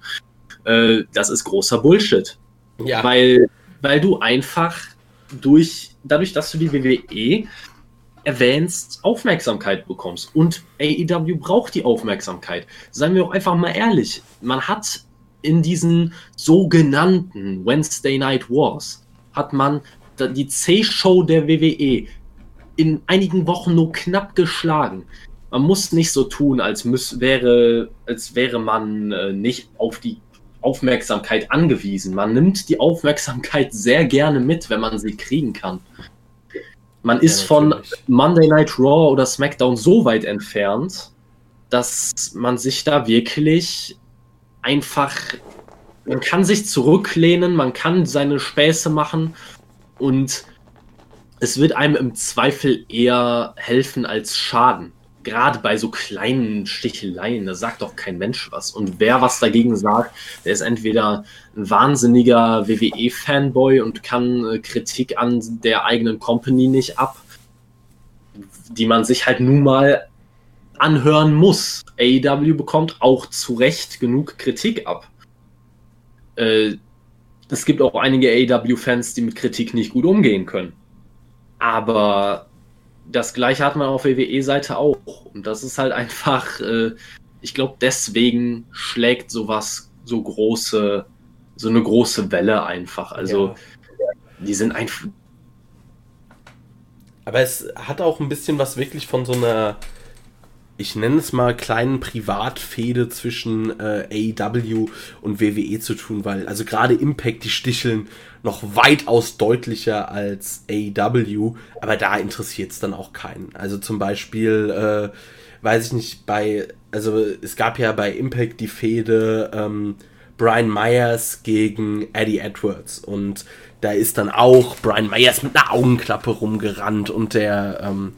S2: äh, das ist großer Bullshit. Ja. Weil, weil du einfach durch, dadurch, dass du die WWE erwähnst, Aufmerksamkeit bekommst. Und AEW braucht die Aufmerksamkeit. Seien wir auch einfach mal ehrlich. Man hat in diesen sogenannten Wednesday Night Wars hat man die C-Show der WWE in einigen Wochen nur knapp geschlagen. Man muss nicht so tun, als, müß, wäre, als wäre man äh, nicht auf die Aufmerksamkeit angewiesen. Man nimmt die Aufmerksamkeit sehr gerne mit, wenn man sie kriegen kann. Man ist ja, von Monday Night Raw oder SmackDown so weit entfernt, dass man sich da wirklich einfach, man kann sich zurücklehnen, man kann seine Späße machen und es wird einem im Zweifel eher helfen als schaden. Gerade bei so kleinen Sticheleien, da sagt doch kein Mensch was. Und wer was dagegen sagt, der ist entweder ein wahnsinniger WWE-Fanboy und kann äh, Kritik an der eigenen Company nicht ab, die man sich halt nun mal anhören muss. AEW bekommt auch zu Recht genug Kritik ab. Äh, es gibt auch einige AEW-Fans, die mit Kritik nicht gut umgehen können. Aber das gleiche hat man auf WWE-Seite auch. Und das ist halt einfach, äh, ich glaube, deswegen schlägt sowas so große, so eine große Welle einfach. Also, ja. die sind einfach.
S1: Aber es hat auch ein bisschen was wirklich von so einer ich nenne es mal, kleinen Privatfehde zwischen äh, AEW und WWE zu tun, weil also gerade Impact, die sticheln noch weitaus deutlicher als AEW, aber da interessiert es dann auch keinen. Also zum Beispiel, äh, weiß ich nicht, bei, also es gab ja bei Impact die Fehde ähm, Brian Myers gegen Eddie Edwards und da ist dann auch Brian Myers mit einer Augenklappe rumgerannt und der ähm,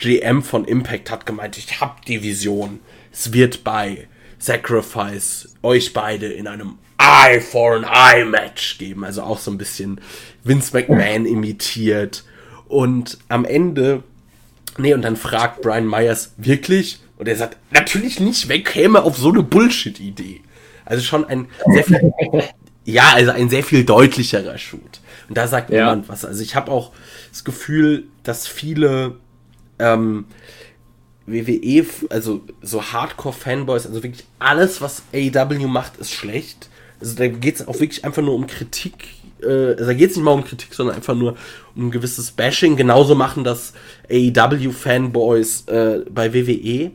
S1: GM von Impact hat gemeint, ich hab die Vision. Es wird bei Sacrifice euch beide in einem Eye for an Eye Match geben. Also auch so ein bisschen Vince McMahon imitiert. Und am Ende, nee, und dann fragt Brian Myers wirklich, und er sagt, natürlich nicht, wer käme auf so eine Bullshit-Idee? Also schon ein sehr viel, ja, also ein sehr viel deutlicherer Shoot. Und da sagt ja. niemand was. Also ich habe auch das Gefühl, dass viele ähm, WWE, also so Hardcore-Fanboys, also wirklich alles, was AEW macht, ist schlecht. Also da geht es auch wirklich einfach nur um Kritik. Äh, also da geht es nicht mal um Kritik, sondern einfach nur um ein gewisses Bashing. Genauso machen das AEW-Fanboys äh, bei WWE.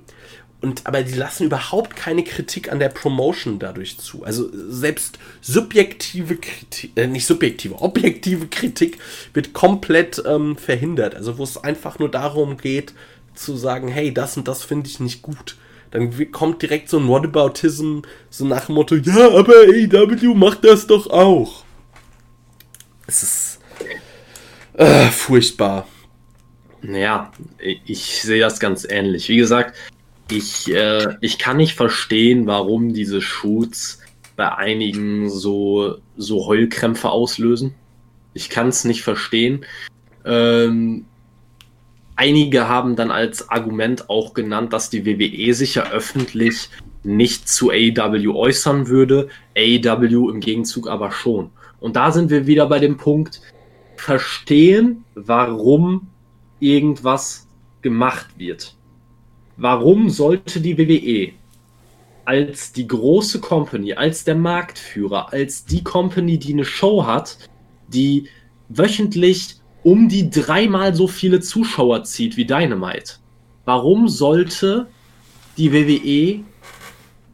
S1: Und, aber die lassen überhaupt keine Kritik an der Promotion dadurch zu. Also selbst subjektive Kritik, äh, nicht subjektive, objektive Kritik wird komplett ähm, verhindert. Also wo es einfach nur darum geht, zu sagen, hey, das und das finde ich nicht gut. Dann kommt direkt so ein Whataboutism, so nach dem Motto, ja, aber AEW macht das doch auch. Es ist äh, furchtbar.
S2: Ja, ich sehe das ganz ähnlich. Wie gesagt, ich, äh, ich kann nicht verstehen, warum diese Shoots bei einigen so, so Heulkrämpfe auslösen. Ich kann es nicht verstehen. Ähm, einige haben dann als Argument auch genannt, dass die WWE sich ja öffentlich nicht zu AEW äußern würde, AEW im Gegenzug aber schon. Und da sind wir wieder bei dem Punkt, verstehen, warum irgendwas gemacht wird warum sollte die WWE als die große Company, als der Marktführer, als die Company, die eine Show hat, die wöchentlich um die dreimal so viele Zuschauer zieht wie Dynamite. Warum sollte die WWE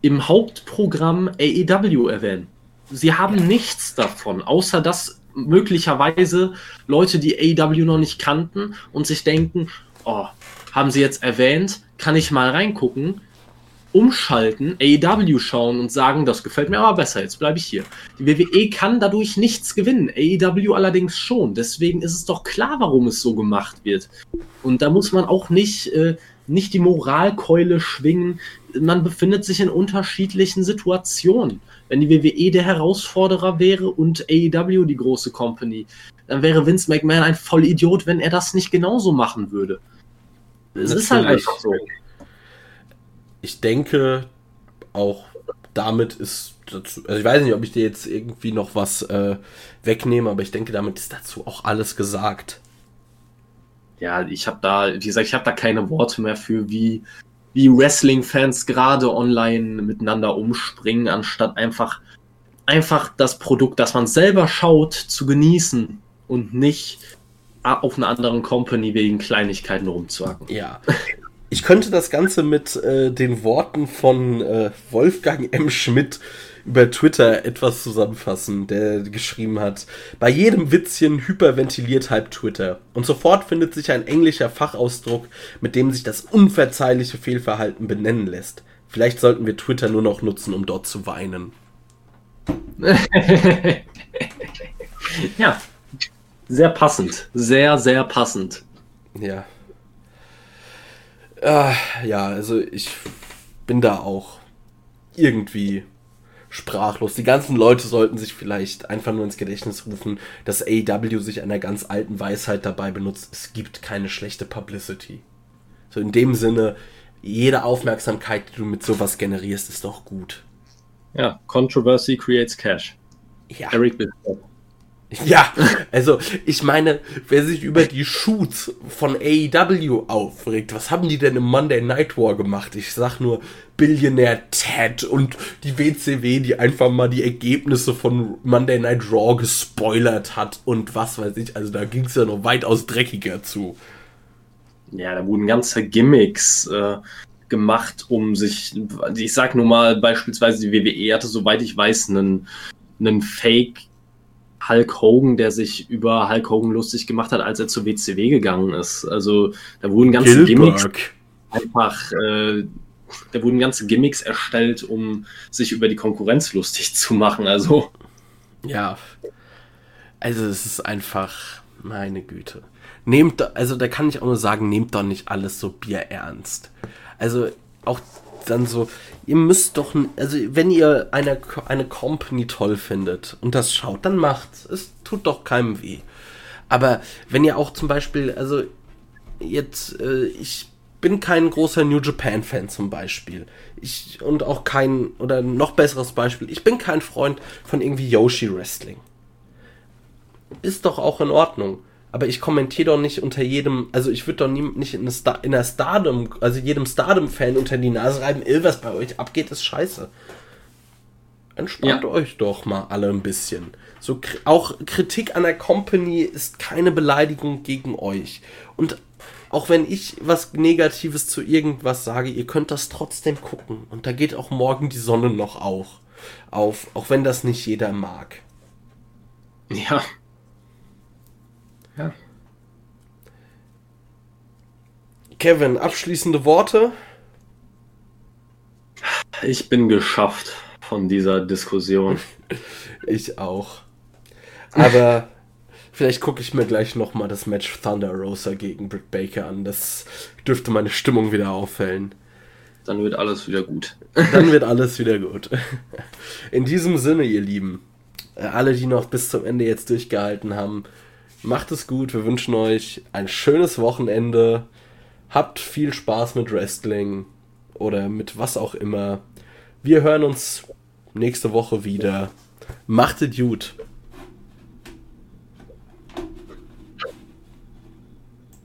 S2: im Hauptprogramm AEW erwähnen? Sie haben nichts davon, außer dass möglicherweise Leute, die AEW noch nicht kannten und sich denken, oh, haben sie jetzt erwähnt, kann ich mal reingucken umschalten, AEW schauen und sagen, das gefällt mir aber besser, jetzt bleibe ich hier. Die WWE kann dadurch nichts gewinnen, AEW allerdings schon. Deswegen ist es doch klar, warum es so gemacht wird. Und da muss man auch nicht, äh, nicht die Moralkeule schwingen. Man befindet sich in unterschiedlichen Situationen. Wenn die WWE der Herausforderer wäre und AEW die große Company, dann wäre Vince McMahon ein Vollidiot, wenn er das nicht genauso machen würde.
S1: Es ist halt einfach so ich denke, auch damit ist dazu, also ich weiß nicht, ob ich dir jetzt irgendwie noch was äh, wegnehme, aber ich denke, damit ist dazu auch alles gesagt.
S2: Ja, ich habe da, wie gesagt, ich habe da keine Worte mehr für, wie, wie Wrestling-Fans gerade online miteinander umspringen, anstatt einfach, einfach das Produkt, das man selber schaut, zu genießen und nicht auf einer anderen Company wegen Kleinigkeiten rumzuhacken.
S1: Ja, Ich könnte das Ganze mit äh, den Worten von äh, Wolfgang M. Schmidt über Twitter etwas zusammenfassen, der geschrieben hat, bei jedem Witzchen hyperventiliert halb Twitter. Und sofort findet sich ein englischer Fachausdruck, mit dem sich das unverzeihliche Fehlverhalten benennen lässt. Vielleicht sollten wir Twitter nur noch nutzen, um dort zu weinen.
S2: ja, sehr passend. Sehr, sehr passend.
S1: Ja. Äh, ja, also ich bin da auch irgendwie sprachlos. Die ganzen Leute sollten sich vielleicht einfach nur ins Gedächtnis rufen, dass AEW sich einer ganz alten Weisheit dabei benutzt. Es gibt keine schlechte Publicity. So in dem Sinne, jede Aufmerksamkeit, die du mit sowas generierst, ist doch gut.
S2: Ja, Controversy creates cash.
S1: Ja. Eric Bischoff. Ja, also ich meine, wer sich über die Shoots von AEW aufregt, was haben die denn im Monday Night War gemacht? Ich sag nur Billionaire Ted und die WCW, die einfach mal die Ergebnisse von Monday Night Raw gespoilert hat und was weiß ich. Also da ging es ja noch weitaus dreckiger zu.
S2: Ja, da wurden ganze Gimmicks äh, gemacht, um sich, ich sag nur mal beispielsweise die WWE hatte, soweit ich weiß, einen, einen Fake Hulk Hogan, der sich über Hulk Hogan lustig gemacht hat, als er zur WCW gegangen ist. Also da wurden ganze Gilberg. Gimmicks einfach, äh, da wurden ganze Gimmicks erstellt, um sich über die Konkurrenz lustig zu machen. Also
S1: ja, also es ist einfach meine Güte. Nehmt, also da kann ich auch nur sagen, nehmt doch nicht alles so bierernst. Also auch dann so, ihr müsst doch, also wenn ihr eine, eine Company toll findet und das schaut, dann macht's. Es tut doch keinem weh. Aber wenn ihr auch zum Beispiel, also jetzt, äh, ich bin kein großer New Japan Fan zum Beispiel. Ich, und auch kein, oder noch besseres Beispiel, ich bin kein Freund von irgendwie Yoshi Wrestling. Ist doch auch in Ordnung aber ich kommentiere doch nicht unter jedem, also ich würde doch nie, nicht in, Star, in der Stardom, also jedem Stardom-Fan unter die Nase reiben, was bei euch abgeht, ist scheiße. Entspannt ja. euch doch mal alle ein bisschen. So, auch Kritik an der Company ist keine Beleidigung gegen euch. Und auch wenn ich was Negatives zu irgendwas sage, ihr könnt das trotzdem gucken. Und da geht auch morgen die Sonne noch auch auf, auch wenn das nicht jeder mag.
S2: Ja.
S1: Kevin, abschließende Worte?
S2: Ich bin geschafft von dieser Diskussion.
S1: ich auch. Aber vielleicht gucke ich mir gleich nochmal das Match Thunder Rosa gegen Britt Baker an. Das dürfte meine Stimmung wieder auffällen.
S2: Dann wird alles wieder gut.
S1: Dann wird alles wieder gut. In diesem Sinne, ihr Lieben, alle, die noch bis zum Ende jetzt durchgehalten haben, Macht es gut. Wir wünschen euch ein schönes Wochenende. Habt viel Spaß mit Wrestling oder mit was auch immer. Wir hören uns nächste Woche wieder. Macht es gut.